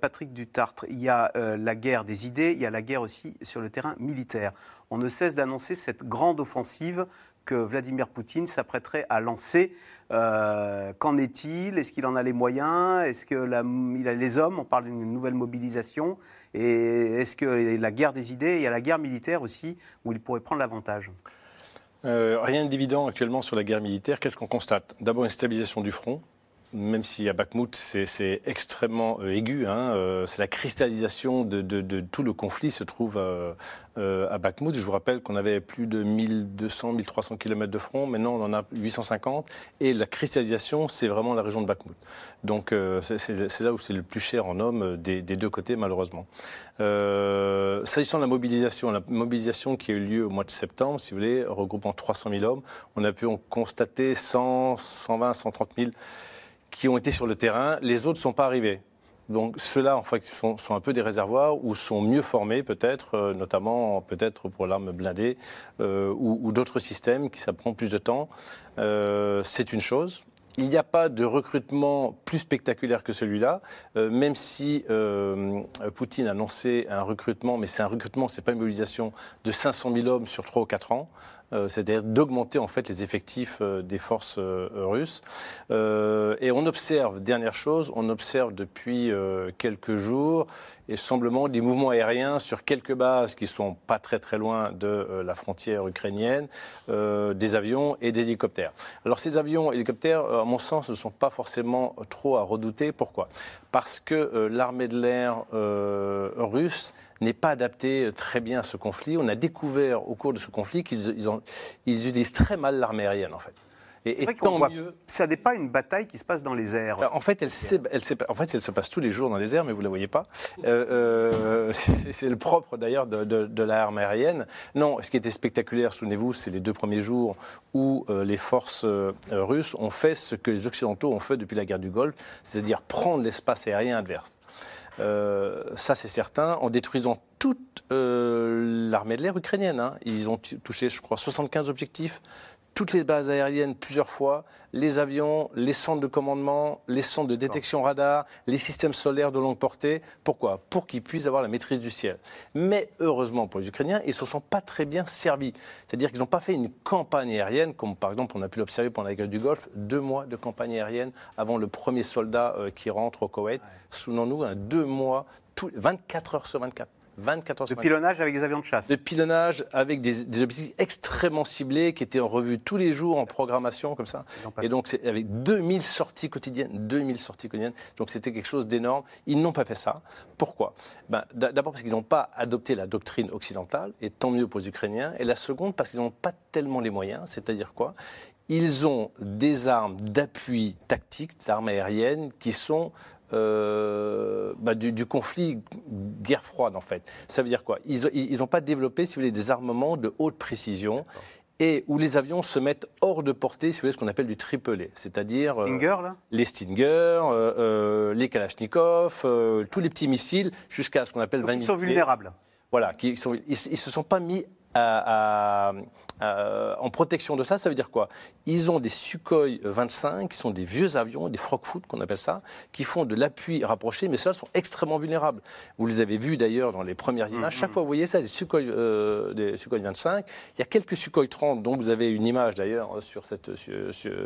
Patrick Dutartre, il y a la guerre des idées, il y a la guerre aussi sur le terrain militaire. On ne cesse d'annoncer cette grande offensive Vladimir Poutine s'apprêterait à lancer euh, qu'en est-il? Est-ce qu'il en a les moyens? Est-ce qu'il a les hommes? On parle d'une nouvelle mobilisation. Et est-ce que la guerre des idées, il y a la guerre militaire aussi, où il pourrait prendre l'avantage. Euh, Rien d'évident actuellement sur la guerre militaire. Qu'est-ce qu'on constate? D'abord une stabilisation du front même si à Bakhmut c'est extrêmement euh, aigu, hein, euh, c'est la cristallisation de, tout le conflit se trouve euh, à Bakhmut. Je vous rappelle qu'on avait plus de 1200, 1300 km de front, maintenant on en a 850, et la cristallisation c'est vraiment la région de Bakhmut. Donc c'est là où c'est le plus cher en hommes des, deux côtés malheureusement. S'agissant de la mobilisation, la mobilisation qui a eu lieu au mois de septembre, si vous voulez, regroupant 300 000 hommes, on a pu constater 100, 120, 130 000 qui ont été sur le terrain. Les autres ne sont pas arrivés. Donc ceux-là, en fait, sont, un peu des réservoirs ou sont mieux formés peut-être, euh, notamment peut-être pour l'arme blindée euh, ou, d'autres systèmes qui ça prend plus de temps. Euh, c'est une chose. Il n'y a pas de recrutement plus spectaculaire que celui-là, même si Poutine a annoncé un recrutement, mais c'est un recrutement, c'est pas une mobilisation de 500 000 hommes sur 3 ou 4 ans. Euh, c'est-à-dire d'augmenter en fait les effectifs euh, des forces euh, russes. et on observe, dernière chose, on observe depuis quelques jours et semblement des mouvements aériens sur quelques bases qui sont pas très très loin de la frontière ukrainienne, des avions et des hélicoptères. Alors ces avions et hélicoptères, à mon sens, ne sont pas forcément trop à redouter. Pourquoi? Parce que l'armée de l'air russe n'est pas adapté très bien à ce conflit. On a découvert au cours de ce conflit qu'ils ils, utilisent très mal l'armée aérienne, en fait. Et, tant mieux. Ça n'est pas une bataille qui se passe dans les airs. En fait, elle, elle, en fait, elle se passe tous les jours dans les airs, mais vous ne la voyez pas. Euh, euh, c'est le propre d'ailleurs de, de, l'armée aérienne. Non, ce qui était spectaculaire, souvenez-vous, c'est les deux premiers jours où euh, les forces russes ont fait ce que les Occidentaux ont fait depuis la guerre du Golfe, c'est-à-dire prendre l'espace aérien adverse. Ça, c'est certain, en détruisant toute euh, l'armée de l'air ukrainienne. Hein. Ils ont touché, je crois, 75 objectifs, toutes les bases aériennes plusieurs fois, les avions, les centres de commandement, les centres de détection radar, les systèmes solaires de longue portée. Pourquoi? Pour qu'ils puissent avoir la maîtrise du ciel. Mais heureusement pour les Ukrainiens, ils ne se sont pas très bien servis. C'est-à-dire qu'ils n'ont pas fait une campagne aérienne, comme par exemple on a pu l'observer pendant la guerre du Golfe, deux mois de campagne aérienne avant le premier soldat euh, qui rentre au Koweït. Souvenons-nous, deux mois, 24 heures sur 24. 24 heures De pilonnage avec des avions de chasse. De pilonnage avec des, objectifs extrêmement ciblés qui étaient en revue tous les jours en programmation comme ça. Et donc c'est avec 2000 sorties quotidiennes, 2000 sorties quotidiennes. Donc c'était quelque chose d'énorme. Ils n'ont pas fait ça. Pourquoi? Ben, D'abord parce qu'ils n'ont pas adopté la doctrine occidentale, et tant mieux pour les Ukrainiens. Et la seconde parce qu'ils n'ont pas tellement les moyens. C'est-à-dire quoi? Ils ont des armes d'appui tactique, des armes aériennes qui sont euh, bah, du, conflit guerre froide, en fait. Ça veut dire quoi? Ils n'ont pas développé, si vous voulez, des armements de haute précision et où les avions se mettent hors de portée, si vous voulez, ce qu'on appelle du triplé, c'est-à-dire euh, Stinger, là? les Stinger, euh, les Kalachnikov, tous les petits missiles, jusqu'à ce qu'on appelle 20 000 Ils sont vulnérables. Voilà, qui sont, ils ne se sont pas mis à, euh, en protection de ça, ça veut dire quoi? Ils ont des Sukhoi 25, qui sont des vieux avions, des frog-foot qu'on appelle ça, qui font de l'appui rapproché, mais ceux-là sont extrêmement vulnérables. Vous les avez vus d'ailleurs dans les premières images. Chaque mm-hmm. fois, vous voyez ça, des Sukhoi, euh, des Sukhoi 25. Il y a quelques Sukhoi 30, dont vous avez une image d'ailleurs sur cette,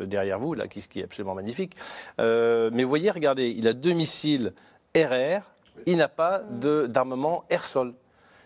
derrière vous, là, qui, qui, est absolument magnifique. Euh, mais vous voyez, regardez, il a deux missiles RR, il n'a pas d'armement air-sol.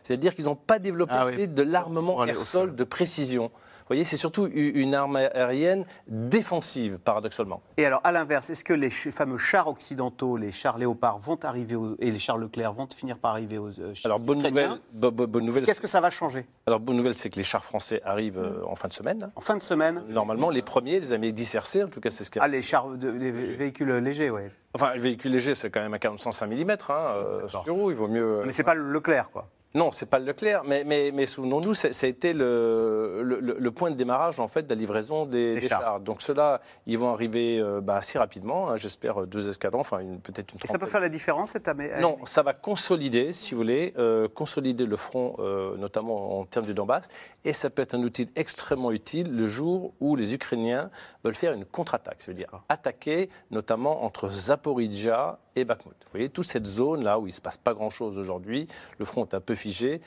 C'est-à-dire qu'ils n'ont pas développé ah de l'armement air-sol de précision. Vous voyez, c'est surtout une arme aérienne défensive, paradoxalement. Et alors, à l'inverse, est-ce que les fameux chars occidentaux, les chars Léopard, vont arriver et les chars Leclerc vont finir par arriver aux euh, Alors, bonne nouvelle, bonne nouvelle. Qu'est-ce que ça va changer? Alors, bonne nouvelle, c'est que les chars français arrivent euh, en fin de semaine. En fin de semaine Normalement, les premiers, les amis 10 RC, en tout cas, c'est ce qu'il Ah, les chars, de, les véhicules légers, oui. Enfin, les véhicules légers, c'est quand même un 45 mm, hein, euh, sur il vaut mieux. Mais c'est pas le Leclerc, quoi. Non, c'est pas le Leclerc, mais, mais, mais souvenons-nous, ça a été le, le, point de démarrage en fait de la livraison des, chars. Donc ceux-là, ils vont arriver euh, bah, assez rapidement. Hein, j'espère deux escadrons, enfin peut-être une. Et ça peut faire la différence cette année Non, ça va consolider, si vous voulez, euh, consolider le front, euh, notamment en termes du Donbass, et ça peut être un outil extrêmement utile le jour où les Ukrainiens veulent faire une contre-attaque, c'est-à-dire attaquer, notamment entre Zaporizhia et Bakhmut. Vous voyez, toute cette zone là où il ne se passe pas grand-chose aujourd'hui, le front est un peu figé.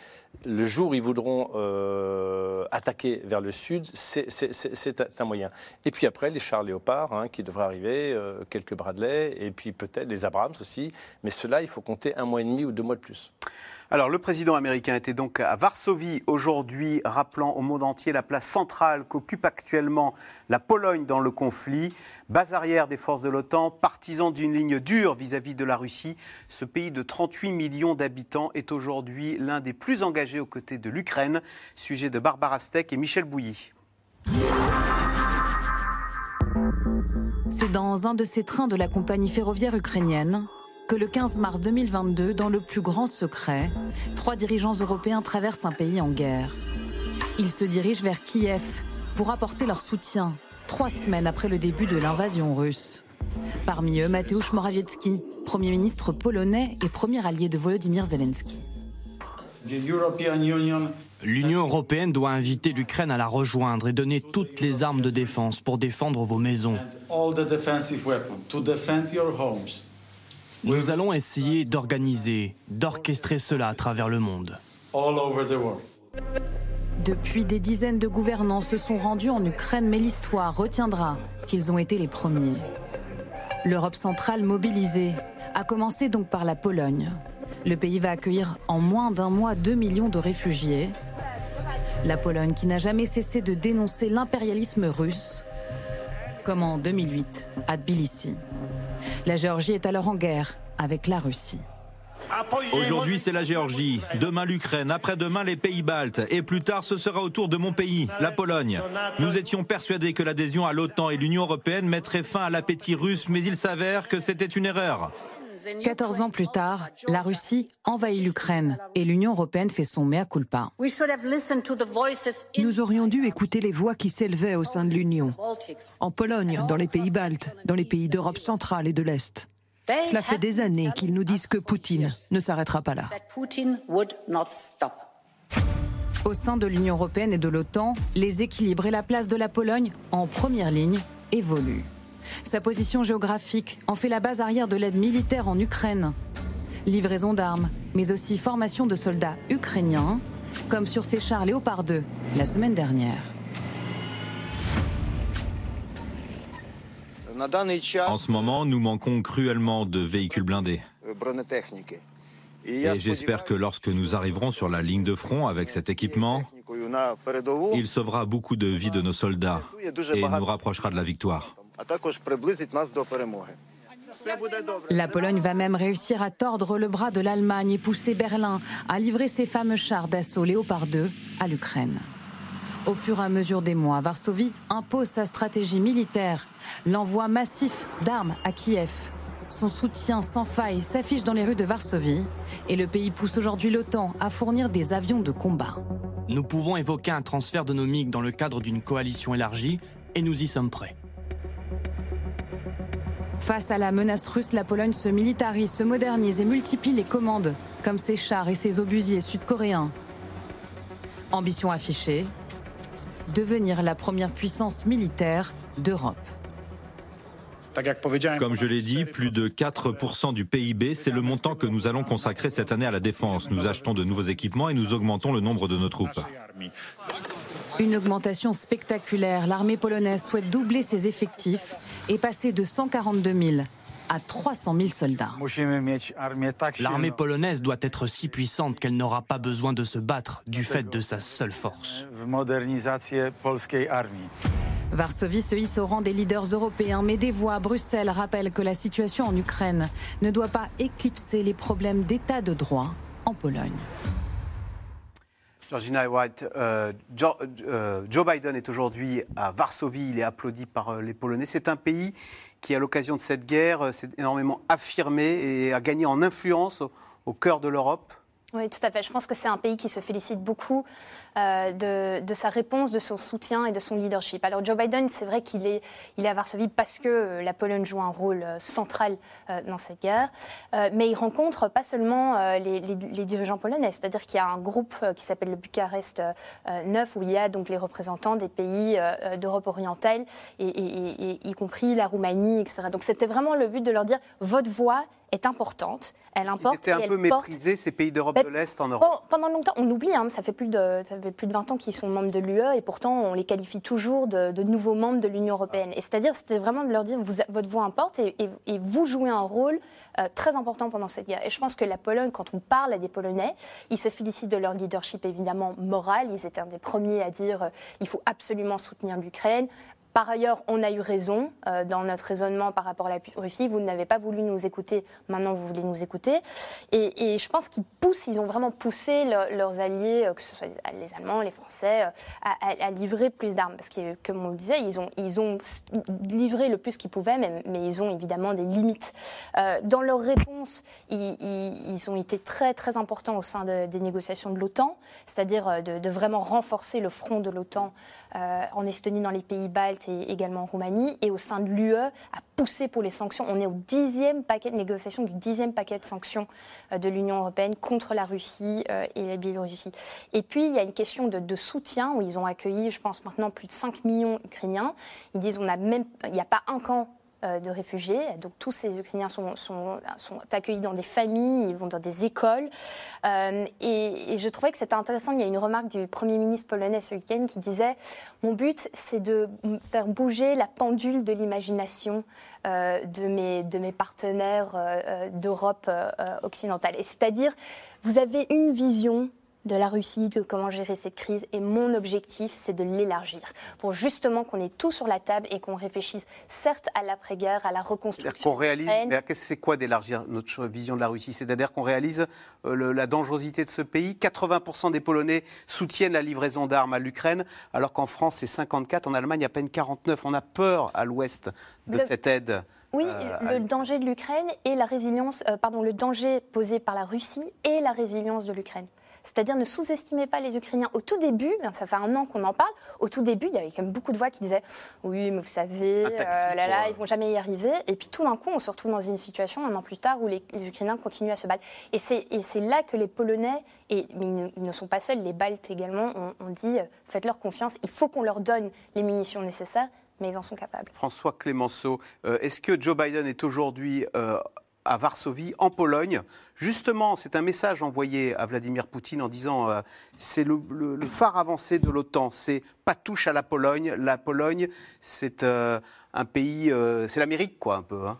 Le jour où ils voudront euh, attaquer vers le sud, c'est un moyen. Et puis après, les chars léopards hein, qui devraient arriver, euh, quelques Bradley, et puis peut-être les Abrams aussi. Mais cela, il faut compter un mois et demi ou deux mois de plus. Alors, le président américain était donc à Varsovie aujourd'hui, rappelant au monde entier la place centrale qu'occupe actuellement la Pologne dans le conflit. Base arrière des forces de l'OTAN, partisan d'une ligne dure vis-à-vis de la Russie, ce pays de 38 millions d'habitants est aujourd'hui l'un des plus engagés aux côtés de l'Ukraine. Sujet de Barbara Steck et Michel Bouilly. C'est dans un de ces trains de la compagnie ferroviaire ukrainienne que le 15 mars 2022, dans le plus grand secret, trois dirigeants européens traversent un pays en guerre. Ils se dirigent vers Kiev pour apporter leur soutien, trois semaines après le début de l'invasion russe. Parmi eux, Mateusz Morawiecki, Premier ministre polonais et premier allié de Volodymyr Zelensky. L'Union européenne doit inviter l'Ukraine à la rejoindre et donner toutes les armes de défense pour défendre vos maisons. Nous allons essayer d'organiser, d'orchestrer cela à travers le monde. Depuis, des dizaines de gouvernants se sont rendus en Ukraine, mais l'histoire retiendra qu'ils ont été les premiers. L'Europe centrale mobilisée a commencé donc par la Pologne. Le pays va accueillir en moins d'un mois 2 millions de réfugiés. La Pologne qui n'a jamais cessé de dénoncer l'impérialisme russe, comme en 2008 à Tbilissi. La Géorgie est alors en guerre avec la Russie. Aujourd'hui, c'est la Géorgie, demain l'Ukraine, après-demain les pays baltes, et plus tard, ce sera au tour de mon pays, la Pologne. Nous étions persuadés que l'adhésion à l'OTAN et l'Union européenne mettrait fin à l'appétit russe, mais il s'avère que c'était une erreur. 14 ans plus tard, la Russie envahit l'Ukraine et l'Union européenne fait son mea culpa. Nous aurions dû écouter les voix qui s'élevaient au sein de l'Union, en Pologne, dans les pays baltes, dans les pays d'Europe centrale et de l'Est. Cela fait des années qu'ils nous disent que Poutine ne s'arrêtera pas là. Au sein de l'Union européenne et de l'OTAN, les équilibres et la place de la Pologne en première ligne évoluent. Sa position géographique en fait la base arrière de l'aide militaire en Ukraine. Livraison d'armes, mais aussi formation de soldats ukrainiens, comme sur ces chars Léopard 2 la semaine dernière. En ce moment, nous manquons cruellement de véhicules blindés. Et j'espère que lorsque nous arriverons sur la ligne de front avec cet équipement, il sauvera beaucoup de vies de nos soldats et nous rapprochera de la victoire. La Pologne va même réussir à tordre le bras de l'Allemagne et pousser Berlin à livrer ses fameux chars d'assaut Léopard 2 à l'Ukraine. Au fur et à mesure des mois, Varsovie impose sa stratégie militaire, l'envoi massif d'armes à Kiev. Son soutien sans faille s'affiche dans les rues de Varsovie et le pays pousse aujourd'hui l'OTAN à fournir des avions de combat. Nous pouvons évoquer un transfert de nos MiG dans le cadre d'une coalition élargie et nous y sommes prêts. Face à la menace russe, la Pologne se militarise, se modernise et multiplie les commandes, comme ses chars et ses obusiers sud-coréens. Ambition affichée, devenir la première puissance militaire d'Europe. Comme je l'ai dit, plus de 4% du PIB, c'est le montant que nous allons consacrer cette année à la défense. Nous achetons de nouveaux équipements et nous augmentons le nombre de nos troupes. Une augmentation spectaculaire. L'armée polonaise souhaite doubler ses effectifs et passer de 142 000 à 300 000 soldats. L'armée polonaise doit être si puissante qu'elle n'aura pas besoin de se battre du fait de sa seule force. Varsovie se hisse au rang des leaders européens, mais des voix à Bruxelles rappellent que la situation en Ukraine ne doit pas éclipser les problèmes d'état de droit en Pologne. Georgina White, euh, euh, Joe, Biden est aujourd'hui à Varsovie, il est applaudi par euh, les Polonais. C'est un pays qui, à l'occasion de cette guerre, s'est énormément affirmé et a gagné en influence au cœur de l'Europe. Oui, tout à fait. Je pense que c'est un pays qui se félicite beaucoup euh, de, sa réponse, de son soutien et de son leadership. Alors Joe Biden, c'est vrai qu'il est, il est à Varsovie parce que euh, la Pologne joue un rôle euh, central dans cette guerre, mais il rencontre pas seulement les, dirigeants polonais, c'est-à-dire qu'il y a un groupe qui s'appelle le Bucarest 9 où il y a donc les représentants des pays d'Europe orientale, et, y compris la Roumanie, etc. Donc c'était vraiment le but de leur dire votre voix est importante, elle importe. C'était un peu méprisé ces pays d'Europe de l'Est en Europe. Pendant longtemps, on oublie, hein, ça fait plus de, plus de 20 ans qu'ils sont membres de l'UE et pourtant on les qualifie toujours de, nouveaux membres de l'Union européenne. Et c'est-à-dire, c'était vraiment de leur dire, votre voix importe et, vous jouez un rôle euh, très important pendant cette guerre. Et je pense que la Pologne, quand on parle à des Polonais, ils se félicitent de leur leadership évidemment moral. Ils étaient un des premiers à dire, euh, il faut absolument soutenir l'Ukraine. Par ailleurs, on a eu raison euh, dans notre raisonnement par rapport à la Russie. Vous n'avez pas voulu nous écouter, maintenant vous voulez nous écouter. Et, je pense qu'ils poussent, ils ont vraiment poussé leurs alliés, euh, que ce soit les Allemands, les Français, euh, à, livrer plus d'armes. Parce que, comme on le disait, ils ont, ils ont livré le plus qu'ils pouvaient, mais, mais, ils ont évidemment des limites. dans leur réponse, ils, ils, ont été très, très importants au sein des négociations de l'OTAN, c'est-à-dire de, de, vraiment renforcer le front de l'OTAN en Estonie, dans les pays baltes et également en Roumanie, et au sein de l'UE, a poussé pour les sanctions. On est au dixième paquet de négociation du dixième paquet de sanctions euh, de l'Union européenne contre la Russie euh, et la Biélorussie. Et puis, il y a une question de, soutien, où ils ont accueilli, je pense maintenant, plus de 5 millions Ukrainiens. Ils disent on même, il n'y a pas un camp euh, de réfugiés. Donc tous ces Ukrainiens sont, sont, accueillis dans des familles, ils vont dans des écoles. Euh, et, je trouvais que c'était intéressant. Il y a une remarque du Premier ministre polonais ce week-end qui disait Mon but, c'est de faire bouger la pendule de l'imagination euh, de, mes, de mes partenaires d'Europe occidentale. Et c'est-à-dire, vous avez une vision de la Russie, de comment gérer cette crise. Et mon objectif, c'est de l'élargir pour justement qu'on ait tout sur la table et qu'on réfléchisse certes à l'après-guerre, à la reconstruction. Qu'on réalise, mais c'est quoi d'élargir notre vision de la Russie? C'est-à-dire qu'on réalise euh, la dangerosité de ce pays. 80% des Polonais soutiennent la livraison d'armes à l'Ukraine, alors qu'en France, c'est 54, en Allemagne, à peine 49. On a peur à l'ouest de cette aide Oui, le danger de l'Ukraine et la résilience, pardon, le danger posé par la Russie et la résilience de l'Ukraine. C'est-à-dire ne sous-estimez pas les Ukrainiens. Au tout début, ben, ça fait un an qu'on en parle, au tout début, il y avait quand même beaucoup de voix qui disaient Oui, mais vous savez, euh, là, là, ils vont jamais y arriver. Et puis tout d'un coup, on se retrouve dans une situation, un an plus tard, où les, Ukrainiens continuent à se battre. Et c'est là que les Polonais, et ils ne sont pas seuls, les Baltes également, ont, dit Faites-leur confiance, il faut qu'on leur donne les munitions nécessaires mais ils en sont capables. François Clémenceau, euh, est-ce que Joe Biden est aujourd'hui euh, à Varsovie, en Pologne. Justement, c'est un message envoyé à Vladimir Poutine en disant euh, c'est le, phare avancé de l'OTAN, c'est pas touche à la Pologne. La Pologne, c'est euh, un pays, euh, c'est l'Amérique, quoi, un peu. Hein.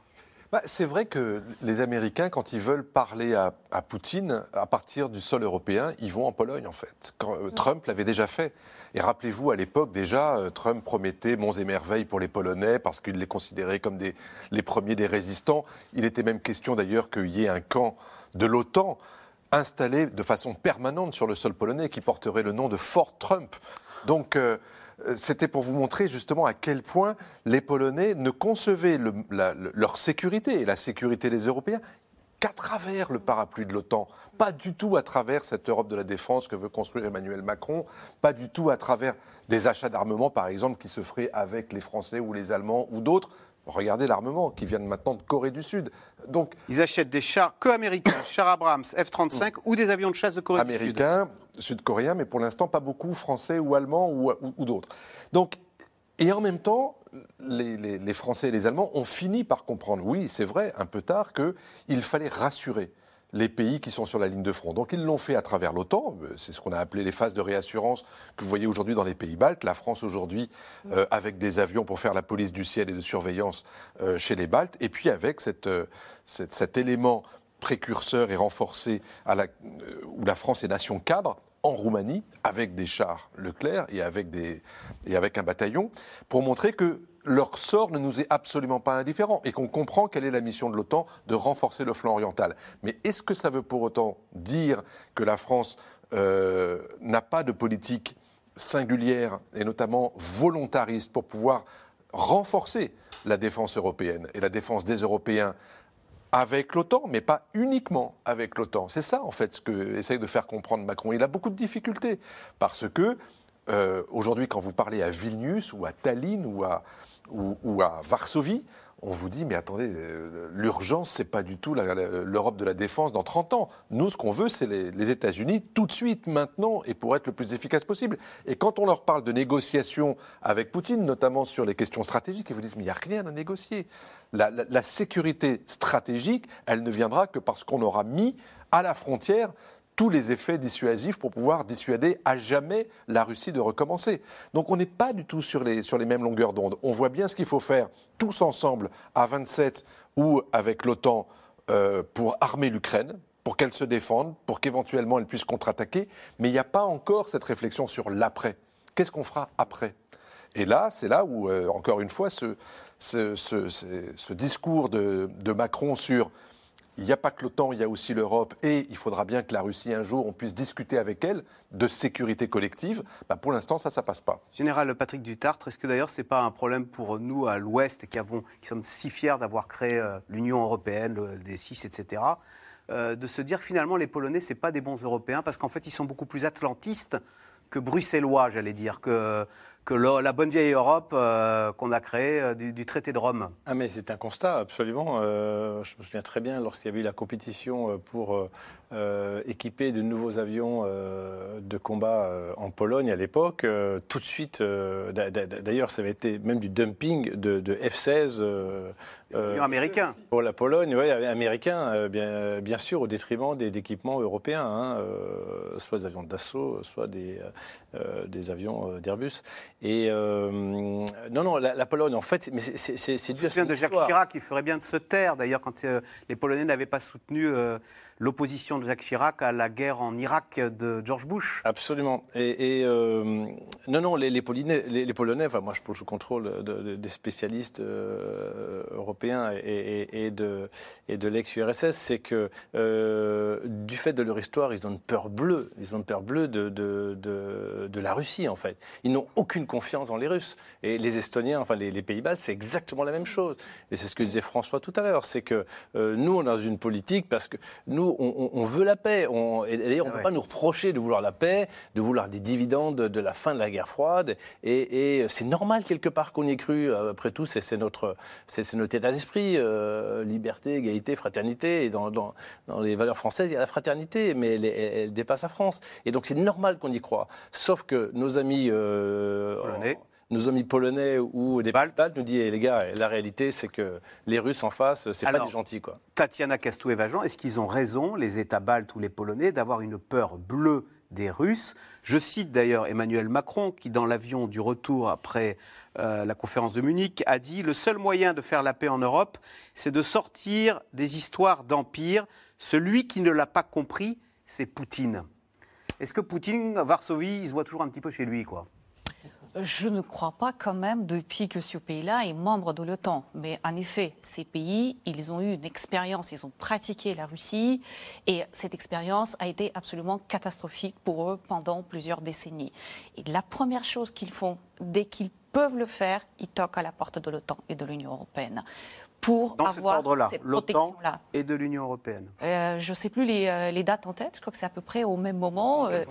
Bah, c'est vrai que les Américains, quand ils veulent parler à, Poutine, à partir du sol européen, ils vont en Pologne, en fait. Quand, Trump l'avait déjà fait. Et rappelez-vous, à l'époque, déjà, euh, Trump promettait monts et merveilles pour les Polonais parce qu'il les considérait comme des, les premiers des résistants. Il était même question d'ailleurs qu'il y ait un camp de l'OTAN installé de façon permanente sur le sol polonais qui porterait le nom de Fort Trump. Donc, euh, euh, c'était pour vous montrer justement à quel point les Polonais ne concevaient leur sécurité et la sécurité des Européens qu'à travers le parapluie de l'OTAN, pas du tout à travers cette Europe de la défense que veut construire Emmanuel Macron, pas du tout à travers des achats d'armement, par exemple, qui se feraient avec les Français ou les Allemands ou d'autres. Regardez l'armement qui vient maintenant de Corée du Sud. Donc, ils achètent des chars que américains, chars Abrams, F-35 ou des avions de chasse de Corée du Sud. Américains, sud-coréens, mais pour l'instant pas beaucoup français ou allemands ou, ou d'autres. Donc, et en même temps, les, Français et les Allemands ont fini par comprendre, oui, c'est vrai, un peu tard, qu'il fallait rassurer les pays qui sont sur la ligne de front. Donc ils l'ont fait à travers l'OTAN, euh, c'est ce qu'on a appelé les phases de réassurance que vous voyez aujourd'hui dans les pays baltes. La France aujourd'hui euh, avec des avions pour faire la police du ciel et de surveillance euh, chez les Baltes, et puis avec cet élément précurseur et renforcé la, où la France est nation cadre en Roumanie avec des chars Leclerc et avec, des, et avec un bataillon pour montrer que leur sort ne nous est absolument pas indifférent et qu'on comprend quelle est la mission de l'OTAN de renforcer le flanc oriental. Mais est-ce que ça veut pour autant dire que la France euh, n'a pas de politique singulière et notamment volontariste pour pouvoir renforcer la défense européenne et la défense des Européens avec l'OTAN, mais pas uniquement avec l'OTAN. C'est ça, en fait, ce que essaye de faire comprendre Macron. Il a beaucoup de difficultés parce que euh, aujourd'hui, quand vous parlez à Vilnius ou à Tallinn ou à, ou, à Varsovie, on vous dit, mais attendez, euh, l'urgence, c'est pas du tout l'Europe de la défense dans 30 ans. Nous, ce qu'on veut, c'est les, États-Unis tout de suite, maintenant, et pour être le plus efficace possible. Et quand on leur parle de négociations avec Poutine, notamment sur les questions stratégiques, ils vous disent, mais il n'y a rien à négocier. la sécurité stratégique, elle ne viendra que parce qu'on aura mis à la frontière tous les effets dissuasifs pour pouvoir dissuader à jamais la Russie de recommencer. Donc on n'est pas du tout sur les, sur les mêmes longueurs d'onde. On voit bien ce qu'il faut faire tous ensemble à 27 ou avec l'OTAN euh, pour armer l'Ukraine, pour qu'elle se défende, pour qu'éventuellement elle puisse contre-attaquer, mais il n'y a pas encore cette réflexion sur l'après. Qu'est-ce qu'on fera après? Et là, c'est là où, euh, encore une fois, ce, ce, ce, discours de, de Macron sur il n'y a pas que l'OTAN, il y a aussi l'Europe, et il faudra bien que la Russie, un jour, on puisse discuter avec elle de sécurité collective. Bah, pour l'instant, ça, ça passe pas. Général Patrick Dutartre, est-ce que d'ailleurs, ce n'est pas un problème pour nous à l'Ouest, qui, sommes si fiers d'avoir créé euh, l'Union européenne, le, des six, etc., de se dire que finalement, les Polonais, ce pas des bons Européens, parce qu'en fait, ils sont beaucoup plus atlantistes que bruxellois, j'allais dire, que que la bonne vieille Europe euh, qu'on a créée euh, du, traité de Rome. Ah mais c'est un constat absolument. Euh, je me souviens très bien lorsqu'il y avait eu la compétition pour équiper de nouveaux avions de combat en Pologne à l'époque. tout de suite, d'ailleurs, ça avait été même du dumping de, F-16. américains. Pour la Pologne, oui, américains, bien, bien sûr, au détriment des équipements européens, hein, soit des avions d'assaut, soit des, des avions d'Airbus. Et euh, non, non, la, Pologne, en fait, c'est dû à de Jacques Chirac qui ferait bien de se taire, d'ailleurs, quand euh, les Polonais n'avaient pas soutenu euh, l'opposition de Jacques Chirac à la guerre en Irak de George Bush. Absolument. Et, euh, non, non, les, Polonais, moi je pose le contrôle des spécialistes euh, européens et, de, l'ex-URSS, c'est que euh, du fait de leur histoire, ils ont une peur bleue. Ils ont une peur bleue de, la Russie, en fait. Ils n'ont aucune confiance dans les Russes. Et les Estoniens, enfin les, Pays-Bas, c'est exactement la même chose. Et c'est ce que disait François tout à l'heure, c'est que nous, on est dans une politique parce que nous, on, veut la paix. On, et d'ailleurs, on ne peut pas nous reprocher de vouloir la paix, de vouloir des dividendes de la fin de la guerre froide. Et, c'est normal, quelque part, qu'on y ait cru. Après tout, c'est notre, notre état d'esprit. Euh, liberté, égalité, fraternité. Et dans, dans, les valeurs françaises, il y a la fraternité, mais elle, dépasse la France. Et donc, c'est normal qu'on y croit. Sauf que nos amis. Euh, nos amis polonais ou des Baltes nous disent eh, les gars, la réalité, c'est que les Russes en face, c'est pas des gentils. Quoi. Tatiana Castou-Evajan, est-ce qu'ils ont raison, les États baltes ou les Polonais, d'avoir une peur bleue des Russes? Je cite d'ailleurs Emmanuel Macron, qui, dans l'avion du retour après euh, la conférence de Munich, a dit Le seul moyen de faire la paix en Europe, c'est de sortir des histoires d'empire. Celui qui ne l'a pas compris, c'est Poutine. Est-ce que Poutine, Varsovie, il se voit toujours un petit peu chez lui, quoi? Je ne crois pas quand même depuis que ce pays-là est membre de l'OTAN. Mais en effet, ces pays, ils ont eu une expérience, ils ont pratiqué la Russie et cette expérience a été absolument catastrophique pour eux pendant plusieurs décennies. Et la première chose qu'ils font dès qu'ils peuvent le faire, ils toquent à la porte de l'OTAN et de l'Union européenne pour Dans avoir cet ordre-là, l'OTAN et de l'Union européenne. Euh, je ne sais plus euh, les, dates en tête. Je crois que c'est à peu près au même moment. Euh,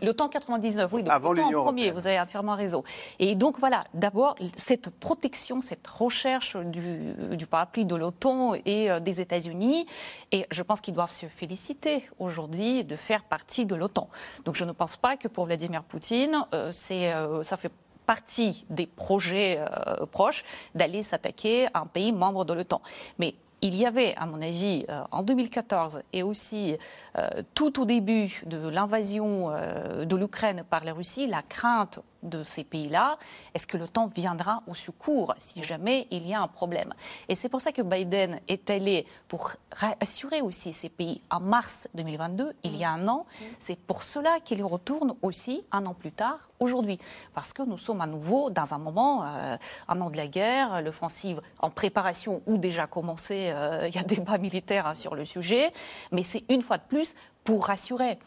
L'OTAN 99, oui. Donc Avant l'Union premier. Vous avez entièrement raison. Et donc voilà, d'abord cette protection, cette recherche du, du parapluie de l'OTAN et euh, des États-Unis. Et je pense qu'ils doivent se féliciter aujourd'hui de faire partie de l'OTAN. Donc je ne pense pas que pour Vladimir Poutine, c'est ça fait partie des projets euh, proches d'aller s'attaquer à un pays membre de l'OTAN. Mais il y avait, à mon avis, euh, en 2014 et aussi euh, tout au début de l'invasion de l'Ukraine par la Russie, la crainte de ces pays-là, est-ce que le temps viendra au secours si jamais il y a un problème? Et c'est pour ça que Biden est allé pour rassurer aussi ces pays en mars 2022, il y a un an. C'est pour cela qu'il retourne aussi un an plus tard, aujourd'hui. Parce que nous sommes à nouveau dans un moment, euh, un an de la guerre, l'offensive en préparation ou déjà commencé, euh, il y a débat militaire hein, sur le sujet, mais c'est une fois de plus pour rassurer.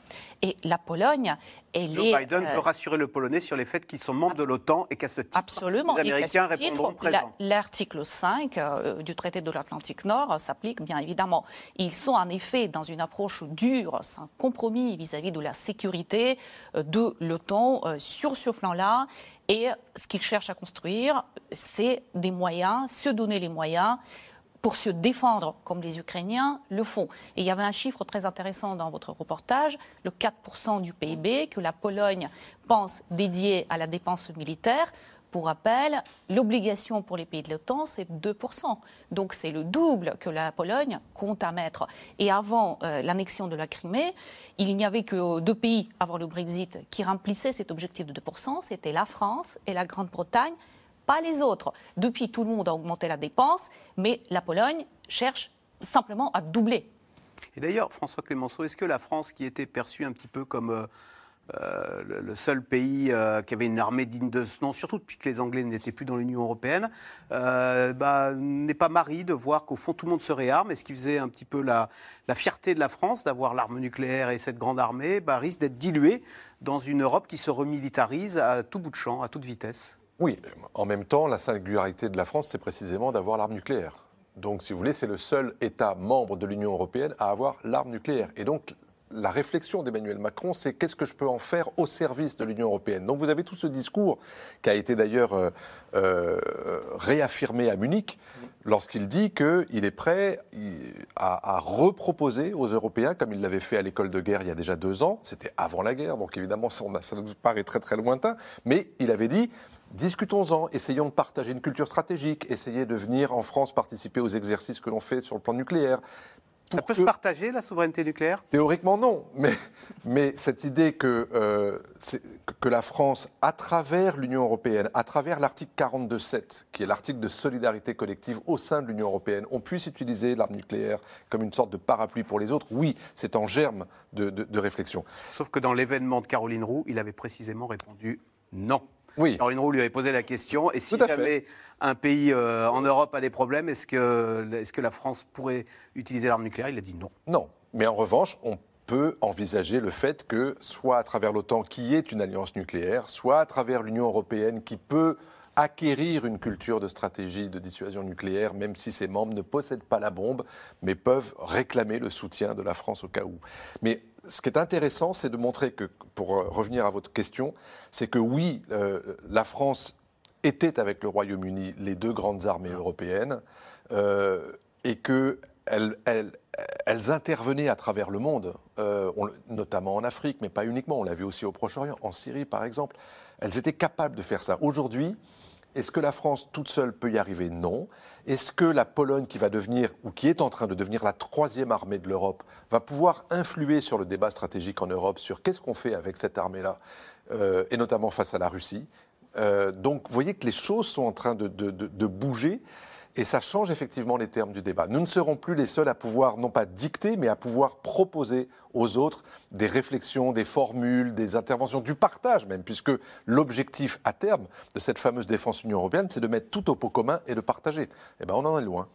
Et la Pologne, elle Joe est. Biden veut euh, rassurer le Polonais sur les faits qu'ils sont membres de l'OTAN et qu'à ce titre, absolument, les Américains répondront présent. L'article 5 euh, du traité de l'Atlantique Nord s'applique bien évidemment. Ils sont en effet dans une approche dure, sans compromis vis-à-vis de la sécurité euh, de l'OTAN sur ce flanc-là. Et ce qu'ils cherchent à construire, c'est des moyens, se donner les moyens pour se défendre comme les Ukrainiens le font. Et il y avait un chiffre très intéressant dans votre reportage, le 4% du PIB que la Pologne pense dédier à la dépense militaire. Pour rappel, l'obligation pour les pays de l'OTAN, c'est 2%. Donc c'est le double que la Pologne compte à mettre. Et avant euh, l'annexion de la Crimée, il n'y avait que deux pays avant le Brexit qui remplissaient cet objectif de 2%, c'était la France et la Grande-Bretagne pas les autres. Depuis, tout le monde a augmenté la dépense, mais la Pologne cherche simplement à doubler. Et d'ailleurs, François Clémenceau, est-ce que la France, qui était perçue un petit peu comme euh, euh, le, seul pays euh, qui avait une armée digne de ce nom, surtout depuis que les Anglais n'étaient plus dans l'Union européenne, bah, n'est pas mari de voir qu'au fond tout le monde se réarme? Et ce qui faisait un petit peu la, fierté de la France d'avoir l'arme nucléaire et cette grande armée bah, risque d'être diluée dans une Europe qui se remilitarise à tout bout de champ, à toute vitesse? Oui, en même temps, la singularité de la France, c'est précisément d'avoir l'arme nucléaire. Donc, si vous voulez, c'est le seul État membre de l'Union européenne à avoir l'arme nucléaire. Et donc, la réflexion d'Emmanuel Macron, c'est qu'est-ce que je peux en faire au service de l'Union européenne? Donc vous avez tout ce discours qui a été d'ailleurs euh, euh, réaffirmé à Munich lorsqu'il dit qu'il est prêt à, reproposer aux Européens, comme il l'avait fait à l'école de guerre il y a déjà deux ans, c'était avant la guerre, donc évidemment ça, ça nous paraît très très lointain, mais il avait dit Discutons-en, essayons de partager une culture stratégique, essayez de venir en France participer aux exercices que l'on fait sur le plan nucléaire, Ça peut se partager, la souveraineté nucléaire? Théoriquement, non. Mais, mais cette idée que, euh, que la France, à travers l'Union européenne, à travers l'article 42.7, qui est l'article de solidarité collective au sein de l'Union européenne, on puisse utiliser l'arme nucléaire comme une sorte de parapluie pour les autres, oui, c'est en germe de, de réflexion. Sauf que dans l'événement de Caroline Roux, il avait précisément répondu non. Oui. Caroline Roux lui avait posé la question et si jamais un pays euh, en Europe a des problèmes, est-ce que, est que la France pourrait utiliser l'arme nucléaire? Il a dit non. Non. Mais en revanche, on peut envisager le fait que, soit à travers l'OTAN qui est une alliance nucléaire, soit à travers l'Union européenne qui peut acquérir une culture de stratégie de dissuasion nucléaire, même si ses membres ne possèdent pas la bombe, mais peuvent réclamer le soutien de la France au cas où. Mais ce qui est intéressant, c'est de montrer que, pour revenir à votre question, c'est que oui, euh, la France était avec le Royaume-Uni les deux grandes armées européennes euh, et qu'elles elles, intervenaient à travers le monde, euh, notamment en Afrique, mais pas uniquement. On l'a vu aussi au Proche-Orient, en Syrie par exemple. Elles étaient capables de faire ça. Aujourd'hui, est-ce que la France toute seule peut y arriver? Non. Est-ce que la Pologne, qui va devenir, ou qui est en train de devenir la troisième armée de l'Europe, va pouvoir influer sur le débat stratégique en Europe, sur qu'est-ce qu'on fait avec cette armée-là, euh, et notamment face à la Russie? Euh, Donc, vous voyez que les choses sont en train de, de bouger. Et ça change effectivement les termes du débat. Nous ne serons plus les seuls à pouvoir, non pas dicter, mais à pouvoir proposer aux autres des réflexions, des formules, des interventions, du partage même, puisque l'objectif à terme de cette fameuse défense Union européenne, c'est de mettre tout au pot commun et de partager. Eh bien, on en est loin.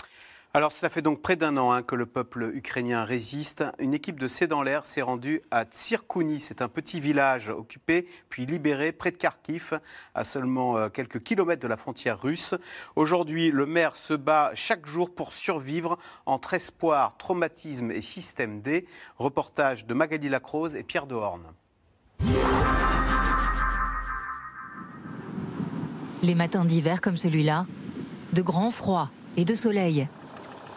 Alors, cela fait donc près d'un an hein, que le peuple ukrainien résiste. Une équipe de C'est dans l'air s'est rendue à Tsirkouni. C'est un petit village occupé puis libéré près de Kharkiv, à seulement euh, quelques kilomètres de la frontière russe. Aujourd'hui, le maire se bat chaque jour pour survivre entre espoir, traumatisme et système D. Reportage de Magali Lacrose et Pierre Dehorne. Les matins d'hiver comme celui-là, de grand froid et de soleil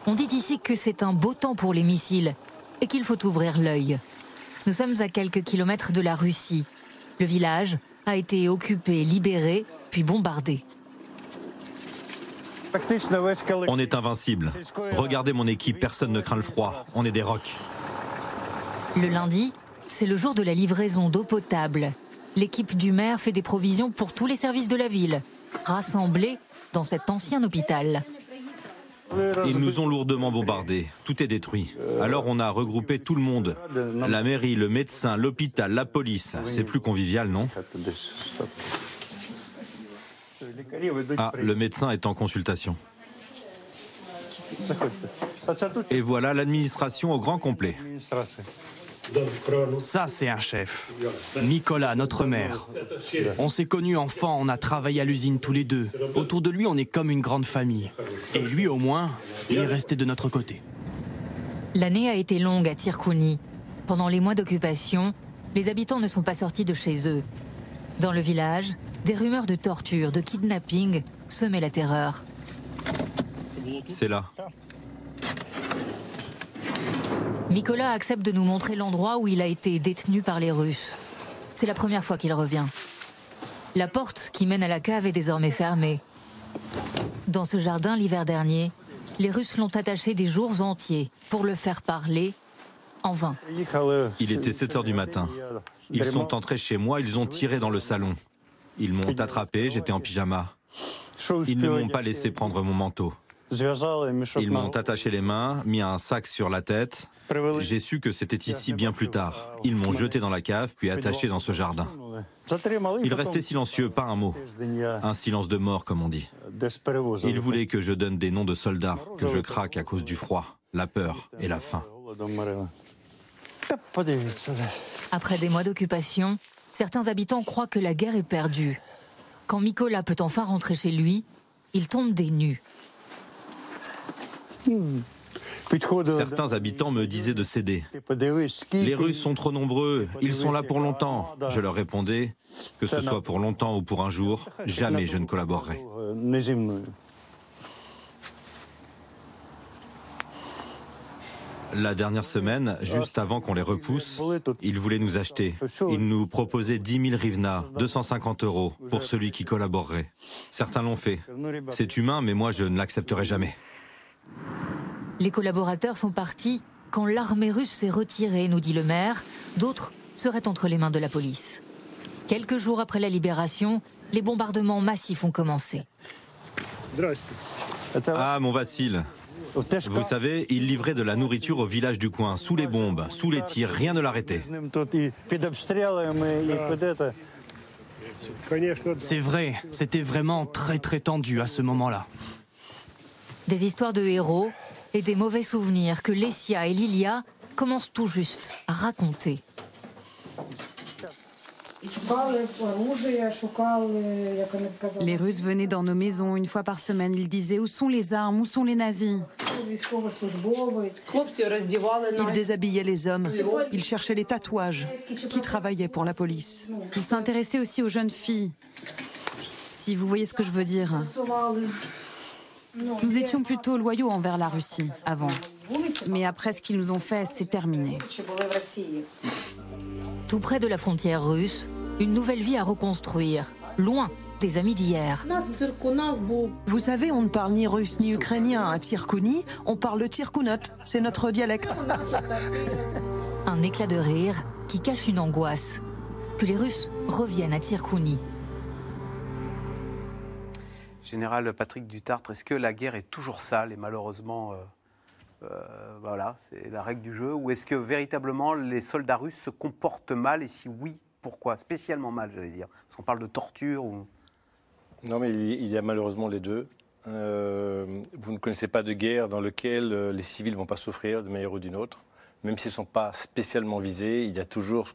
on dit ici que c'est un beau temps pour les missiles et qu'il faut ouvrir l'œil. Nous sommes à quelques kilomètres de la Russie. Le village a été occupé, libéré, puis bombardé. On est invincible. Regardez mon équipe, personne ne craint le froid. On est des rocs. Le lundi, c'est le jour de la livraison d'eau potable. L'équipe du maire fait des provisions pour tous les services de la ville, rassemblés dans cet ancien hôpital. Ils nous ont lourdement bombardés. Tout est détruit. Alors on a regroupé tout le monde. La mairie, le médecin, l'hôpital, la police. C'est plus convivial, non Ah, le médecin est en consultation. Et voilà l'administration au grand complet. Ça, c'est un chef. Nicolas, notre maire. On s'est connus enfants, on a travaillé à l'usine tous les deux. Autour de lui, on est comme une grande famille. Et lui, au moins, il est resté de notre côté. L'année a été longue à Tirkouni. Pendant les mois d'occupation, les habitants ne sont pas sortis de chez eux. Dans le village, des rumeurs de torture, de kidnapping semaient la terreur. C'est là. Nicolas accepte de nous montrer l'endroit où il a été détenu par les Russes. C'est la première fois qu'il revient. La porte qui mène à la cave est désormais fermée. Dans ce jardin, l'hiver dernier, les Russes l'ont attaché des jours entiers pour le faire parler en vain. Il était 7 heures du matin. Ils sont entrés chez moi, ils ont tiré dans le salon. Ils m'ont attrapé, j'étais en pyjama. Ils ne m'ont pas laissé prendre mon manteau. Ils m'ont attaché les mains, mis un sac sur la tête. J'ai su que c'était ici bien plus tard. Ils m'ont jeté dans la cave, puis attaché dans ce jardin. Ils restaient silencieux, pas un mot. Un silence de mort, comme on dit. Ils voulaient que je donne des noms de soldats, que je craque à cause du froid, la peur et la faim. Après des mois d'occupation, certains habitants croient que la guerre est perdue. Quand Mikola peut enfin rentrer chez lui, il tombe des nues. Certains habitants me disaient de céder. Les Russes sont trop nombreux, ils sont là pour longtemps. Je leur répondais, que ce soit pour longtemps ou pour un jour, jamais je ne collaborerai. La dernière semaine, juste avant qu'on les repousse, ils voulaient nous acheter. Ils nous proposaient 10 000 rivna, 250 euros, pour celui qui collaborerait. Certains l'ont fait. C'est humain, mais moi je ne l'accepterai jamais. Les collaborateurs sont partis quand l'armée russe s'est retirée, nous dit le maire. D'autres seraient entre les mains de la police. Quelques jours après la libération, les bombardements massifs ont commencé. Ah, mon Vassil. Vous savez, il livrait de la nourriture au village du coin, sous les bombes, sous les tirs, rien ne l'arrêtait. C'est vrai, c'était vraiment très très tendu à ce moment-là. Des histoires de héros et des mauvais souvenirs que Lessia et Lilia commencent tout juste à raconter. Les Russes venaient dans nos maisons une fois par semaine. Ils disaient Où sont les armes? Où sont les nazis? Ils déshabillaient les hommes. Ils cherchaient les tatouages. Qui travaillaient pour la police Ils s'intéressaient aussi aux jeunes filles. Si vous voyez ce que je veux dire. Nous étions plutôt loyaux envers la Russie avant. Mais après ce qu'ils nous ont fait, c'est terminé. Tout près de la frontière russe, une nouvelle vie à reconstruire, loin des amis d'hier. Vous savez, on ne parle ni russe ni ukrainien à Tirkouni, on parle le tirkounot, c'est notre dialecte. Un éclat de rire qui cache une angoisse. Que les Russes reviennent à Tirkouni. Général Patrick Dutartre, est-ce que la guerre est toujours sale et malheureusement, euh, euh, voilà, c'est la règle du jeu Ou est-ce que véritablement les soldats russes se comportent mal Et si oui, pourquoi? Spécialement mal, j'allais dire. Parce qu'on parle de torture. Non, mais il y a malheureusement les deux. Euh, vous ne connaissez pas de guerre dans laquelle les civils ne vont pas souffrir d'une manière ou d'une autre. Même s'ils ne sont pas spécialement visés, il y a toujours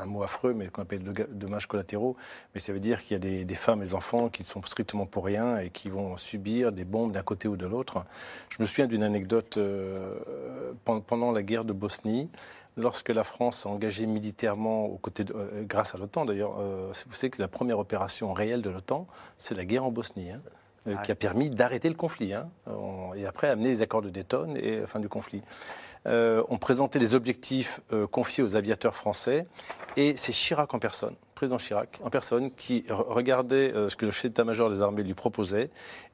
un mot affreux, mais qu'on appelle dommages collatéraux. Mais ça veut dire qu'il y a des, femmes et des enfants qui sont strictement pour rien et qui vont subir des bombes d'un côté ou de l'autre. Je me souviens d'une anecdote euh, pendant la guerre de Bosnie lorsque la France a engagé militairement, aux côtés euh, grâce à l'OTAN d'ailleurs, euh, vous savez que la première opération réelle de l'OTAN, c'est la guerre en Bosnie. Hein, qui a permis d'arrêter le conflit, hein, et après amener les accords de Dayton et fin du conflit. On présentait les objectifs confiés aux aviateurs français, et c'est Chirac en personne président Chirac en personne qui regardait euh, ce que le chef d'état-major des armées lui proposait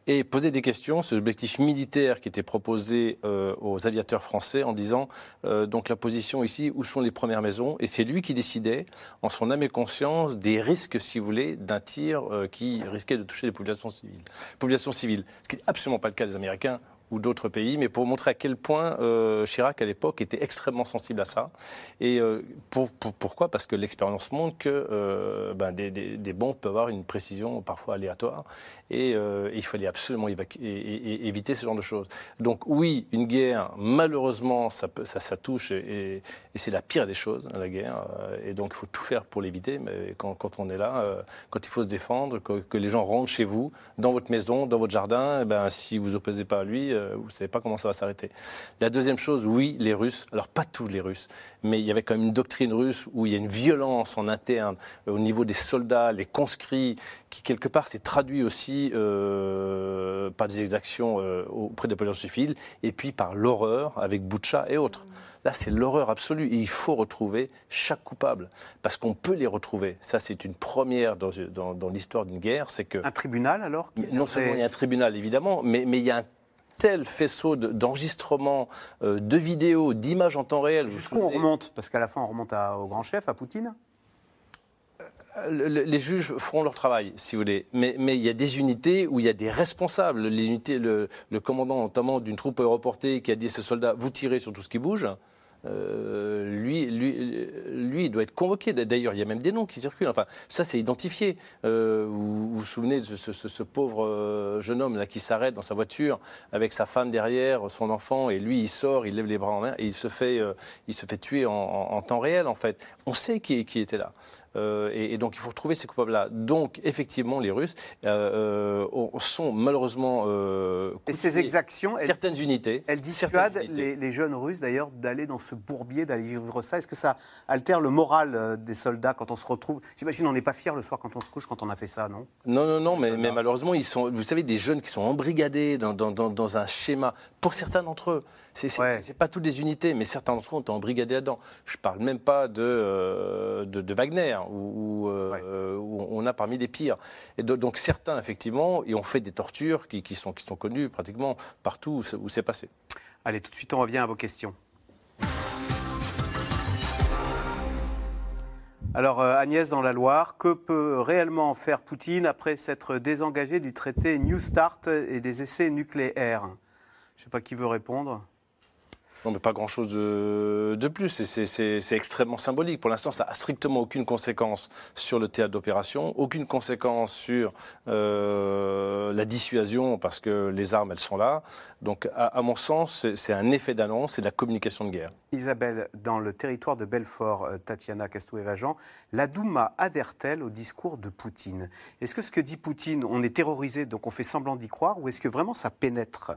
et posait des questions sur l'objectif militaire qui était proposé euh, aux aviateurs français en disant euh, donc la position ici, où sont les premières maisons? Et c'est lui qui décidait, en son âme et conscience, des risques, si vous voulez, d'un tir qui risquait de toucher les populations civiles. Populations civiles, ce qui n'est absolument pas le cas des Américains ou d'autres pays, mais pour montrer à quel point euh, Chirac, à l'époque, était extrêmement sensible à ça. Et euh, pour, pourquoi? Parce que l'expérience montre que euh, ben, des, bombes peuvent avoir une précision parfois aléatoire, et, il fallait absolument éviter ce genre de choses. Donc oui, une guerre, malheureusement, ça, touche, et, c'est la pire des choses, la guerre, et donc il faut tout faire pour l'éviter, mais quand, quand, on est là, quand il faut se défendre, que, les gens rentrent chez vous, dans votre maison, dans votre jardin, eh ben, si vous opposez pas à lui, euh, vous ne savez pas comment ça va s'arrêter. La deuxième chose, oui, les Russes, alors pas tous les Russes, mais il y avait quand même une doctrine russe où il y a une violence en interne euh, au niveau des soldats, les conscrits, qui quelque part s'est traduit aussi euh, par des exactions auprès des populations civiles, et puis par l'horreur avec Boucha et autres. Là, c'est l'horreur absolue. Et il faut retrouver chaque coupable. Parce qu'on peut les retrouver. Ça, c'est une première dans, dans, l'histoire d'une guerre. C'est que. Un tribunal, alors Non seulement il y a un tribunal, évidemment, mais, mais il y a un tel faisceau d'enregistrements, euh, de vidéos, d'images en temps réel. Jusqu'où on remonte? Parce qu'à la fin, on remonte au grand chef, à Poutine euh, les juges feront leur travail, si vous voulez. Mais, mais, il y a des unités où il y a des responsables. le, le commandant, notamment d'une troupe aéroportée, qui a dit à ses soldats Vous tirez sur tout ce qui bouge. Euh, lui, lui, doit être convoqué. D'ailleurs, il y a même des noms qui circulent. Enfin, ça, c'est identifié. Euh, vous, vous souvenez de ce, pauvre euh, jeune homme là qui s'arrête dans sa voiture avec sa femme derrière, son enfant, et lui, il sort, il lève les bras en l'air et il se fait, il se fait tuer en, temps réel. En fait, on sait qui était là. Euh, et, donc il faut retrouver ces coupables-là. Donc effectivement, les Russes euh, euh, sont malheureusement et ces exactions, certaines unités. Elles dissuadent les, les, jeunes Russes d'ailleurs d'aller dans ce bourbier, d'aller vivre ça. Est-ce que ça altère le moral des soldats quand on se retrouve? J'imagine on n'est pas fier le soir quand on se couche quand on a fait ça, non? Non, non, non, mais, mais, malheureusement ils sont. Vous savez, des jeunes qui sont embrigadés dans, dans, dans un schéma. Pour certains d'entre eux, c'est ouais. pas toutes les unités, mais certains d'entre eux ont embrigadé là-dedans. Je ne parle même pas de, euh, Wagner, où, euh, on a parmi les pires. Et donc certains, effectivement, ont fait des tortures qui, sont, qui sont connues pratiquement partout où c'est passé. Allez, tout de suite, on revient à vos questions. Alors euh, Agnès dans la Loire, que peut réellement faire Poutine après s'être désengagé du traité New Start et des essais nucléaires? Je ne sais pas qui veut répondre. Non, mais pas grand-chose de, plus. C'est extrêmement symbolique. Pour l'instant, ça n'a strictement aucune conséquence sur le théâtre d'opération, aucune conséquence sur euh, la dissuasion, parce que les armes, elles sont là. Donc, à, mon sens, c'est un effet d'annonce, c'est de la communication de guerre. Isabelle, dans le territoire de Belfort, euh, Tatiana Castoué-Vajan, la Douma adhère-t-elle au discours de Poutine? Est-ce que ce que dit Poutine, on est terrorisé, donc on fait semblant d'y croire, ou est-ce que vraiment ça pénètre?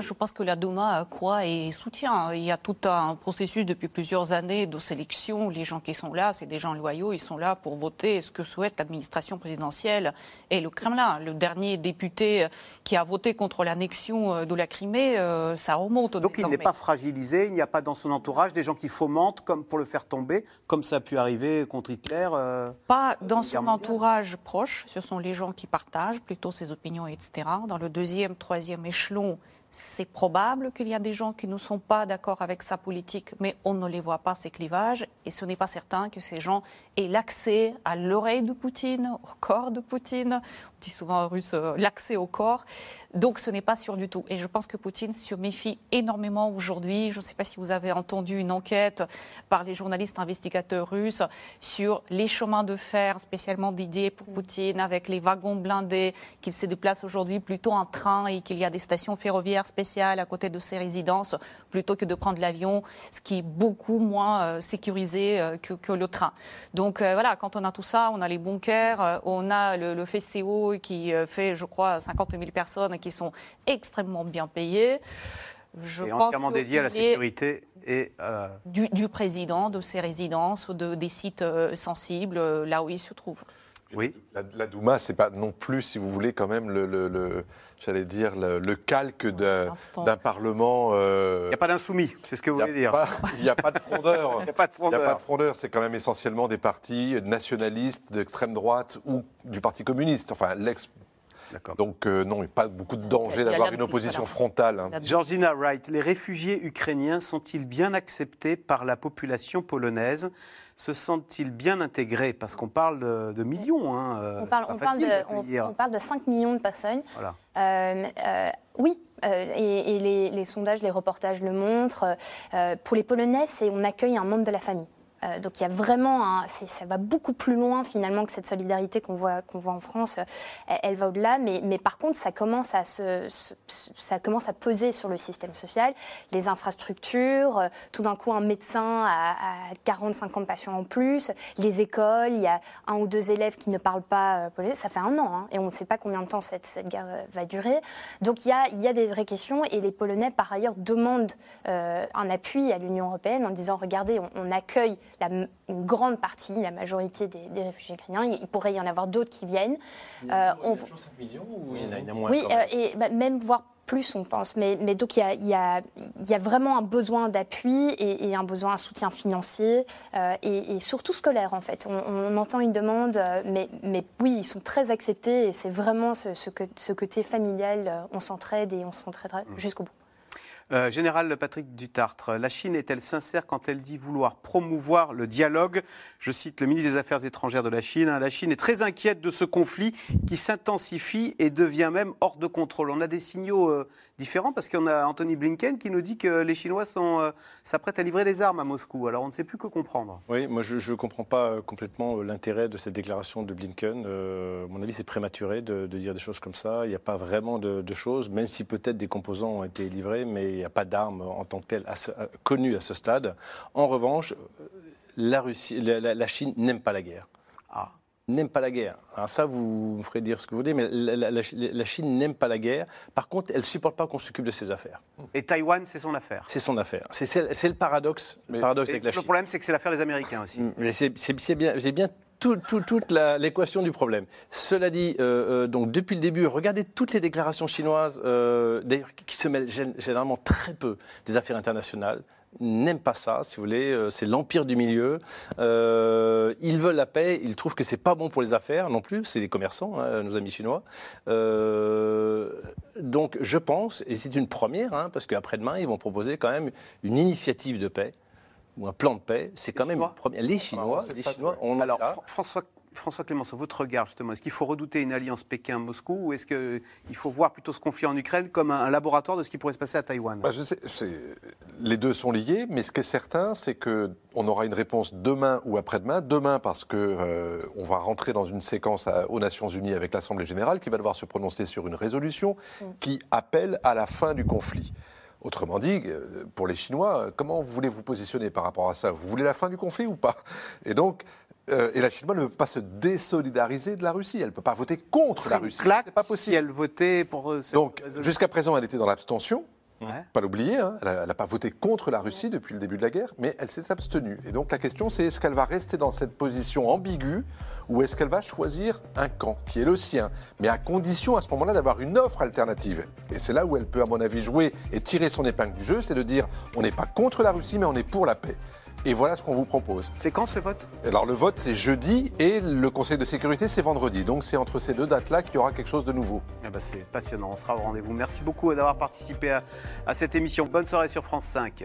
Je pense que la Douma croit et soutient. Il y a tout un processus depuis plusieurs années de sélection. Les gens qui sont là, c'est des gens loyaux. Ils sont là pour voter ce que souhaite l'administration présidentielle et le Kremlin. Le dernier député qui a voté contre l'annexion euh, de la Crimée, euh, ça remonte. Donc il n'est pas fragilisé. Il n'y a pas dans son entourage des gens qui fomentent comme pour le faire tomber, comme ça a pu arriver contre Hitler. Euh, pas dans son entourage proche. Ce sont les gens qui partagent plutôt ses opinions, etc. Dans le deuxième, troisième échelon c'est probable qu'il y a des gens qui ne sont pas d'accord avec sa politique, mais on ne les voit pas, ces clivages, et ce n'est pas certain que ces gens aient l'accès à l'oreille de Poutine, au corps de Poutine, souvent en russe euh, l'accès au corps. Donc ce n'est pas sûr du tout. Et je pense que Poutine se méfie énormément aujourd'hui. Je ne sais pas si vous avez entendu une enquête par les journalistes investigateurs russes sur les chemins de fer spécialement dédiés pour Poutine, avec les wagons blindés, qu'il se déplace aujourd'hui plutôt en train et qu'il y a des stations ferroviaires spéciales à côté de ses résidences plutôt que de prendre l'avion, ce qui est beaucoup moins euh, sécurisé euh, que, le train. Donc voilà, quand on a tout ça, on a les bunkers, on a le FCO qui fait, je crois, 50 000 personnes qui sont extrêmement bien payés. Je et pense entièrement dédiés à la sécurité et euh, du, président, de ses résidences, de, des sites euh, sensibles, euh, là où il se trouve. Oui. La, la Douma, c'est pas non plus, si vous voulez, quand même le, le, j'allais dire le, calque d'un parlement. Il n'y a pas d'insoumis, c'est ce que vous voulez dire. Il n'y a pas de frondeur. Il n'y a pas de frondeur. Il a pas de frondeur. C'est quand même essentiellement des partis nationalistes d'extrême droite ou du Parti communiste. Enfin, l'ex donc euh, non, il n'y a pas beaucoup de danger d'avoir une opposition frontale. Hein. Georgina Wright, les réfugiés ukrainiens sont-ils bien acceptés par la population polonaise? Se sentent-ils bien intégrés? Parce qu'on parle de, millions. Hein, euh, on, parle, de, 5 millions de personnes. Euh, oui, et, les, sondages, les reportages le montrent. pour les Polonais, on accueille un membre de la famille. Euh, donc il y a vraiment, ça va beaucoup plus loin finalement que cette solidarité qu'on voit, qu'on voit en France. Elle, va au-delà, mais, mais, par contre ça commence à se, ça commence à peser sur le système social, les infrastructures. Euh, tout d'un coup, un médecin a, 40-50 patients en plus, les écoles, il y a un ou deux élèves qui ne parlent pas euh, polonais. Ça fait un an, hein, et on ne sait pas combien de temps cette, cette guerre va durer. Donc il y, a, il y a des vraies questions, et les Polonais par ailleurs demandent un appui à l'Union européenne en disant regardez, on accueille une grande partie, la majorité des, réfugiés ukrainiens. Il, pourrait y en avoir d'autres qui viennent. Il y a euh, toujours 5 millions ou il y en a, moins Oui, euh, et bah, même voire plus, on pense. Mais, mais donc, il y, a, y a, vraiment un besoin d'appui et, un besoin de soutien financier euh, et, surtout scolaire, en fait. On, entend une demande, mais, mais, oui, ils sont très acceptés et c'est vraiment ce, ce, que, ce côté familial. On s'entraide et on s'entraidera mmh. jusqu'au bout. Euh, Général Patrick Dutartre, la Chine est-elle sincère quand elle dit vouloir promouvoir le dialogue? Je cite le ministre des Affaires étrangères de la Chine. Hein, la Chine est très inquiète de ce conflit qui s'intensifie et devient même hors de contrôle. On a des signaux euh, différents parce qu'on a Anthony Blinken qui nous dit que les Chinois euh, s'apprêtent à livrer des armes à Moscou. Alors on ne sait plus que comprendre. Oui, moi je ne comprends pas complètement l'intérêt de cette déclaration de Blinken. à mon avis, c'est prématuré de, dire des choses comme ça. Il n'y a pas vraiment de, de choses, même si peut-être des composants ont été livrés, mais il n'y a pas d'armes en tant que telles connues à ce stade. En revanche, la, Russie, la, Chine n'aime pas la guerre. N'aime pas la guerre. Alors ça, vous me ferez dire ce que vous voulez, mais la, Chine n'aime pas la guerre. Par contre, elle ne supporte pas qu'on s'occupe de ses affaires. Et Taïwan, c'est son affaire. C'est son affaire. C'est le paradoxe, paradoxe avec la Chine. Le problème, c'est que c'est l'affaire des Américains aussi. C'est bien, bien toute l'équation du problème. Cela dit, euh, euh, donc depuis le début, regardez toutes les déclarations chinoises, euh, d'ailleurs qui se mêlent généralement très peu des affaires internationales n'aiment pas ça, si vous voulez. C'est l'empire du milieu. ils veulent la paix. Ils trouvent que c'est pas bon pour les affaires non plus. C'est les commerçants, hein, nos amis chinois. donc, je pense, et c'est une première, hein, parce qu'après-demain, ils vont proposer quand même une initiative de paix ou un plan de paix, c'est quand même les Chinois. Les Chinois, on Alors, François François Clémenceau, votre regard justement, est-ce qu'il faut redouter une alliance Pékin-Moscou ou est-ce qu'il faut voir plutôt ce conflit en Ukraine comme un, laboratoire de ce qui pourrait se passer à Taïwan? Bah, je sais, Les deux sont liés, mais ce qui est certain, c'est qu'on aura une réponse demain ou après-demain. Demain parce qu'on euh, va rentrer dans une séquence aux Nations Unies avec l'Assemblée générale qui va devoir se prononcer sur une résolution mm. qui appelle à la fin du conflit. Autrement dit, euh, pour les Chinois, comment vous voulez vous positionner par rapport à ça? Vous voulez la fin du conflit ou pas? Et donc, euh, et la Chine ne peut pas se désolidariser de la Russie. Elle ne peut pas voter contre la Russie. C'est pas possible. Si elle votait pour. Euh, Donc, jusqu'à présent, elle était dans l'abstention. Pas l'oublier, hein. elle n'a pas voté contre la Russie depuis le début de la guerre, mais elle s'est abstenue. Et donc la question, c'est est-ce qu'elle va rester dans cette position ambiguë ou est-ce qu'elle va choisir un camp qui est le sien, mais à condition à ce moment-là d'avoir une offre alternative. Et c'est là où elle peut, à mon avis, jouer et tirer son épingle du jeu, c'est de dire on n'est pas contre la Russie, mais on est pour la paix. Et voilà ce qu'on vous propose. C'est quand ce vote? Alors le vote c'est jeudi et le Conseil de sécurité c'est vendredi. Donc c'est entre ces deux dates-là qu'il y aura quelque chose de nouveau. Eh ben, c'est passionnant, on sera au rendez-vous. Merci beaucoup d'avoir participé à, à cette émission. Bonne soirée sur France 5.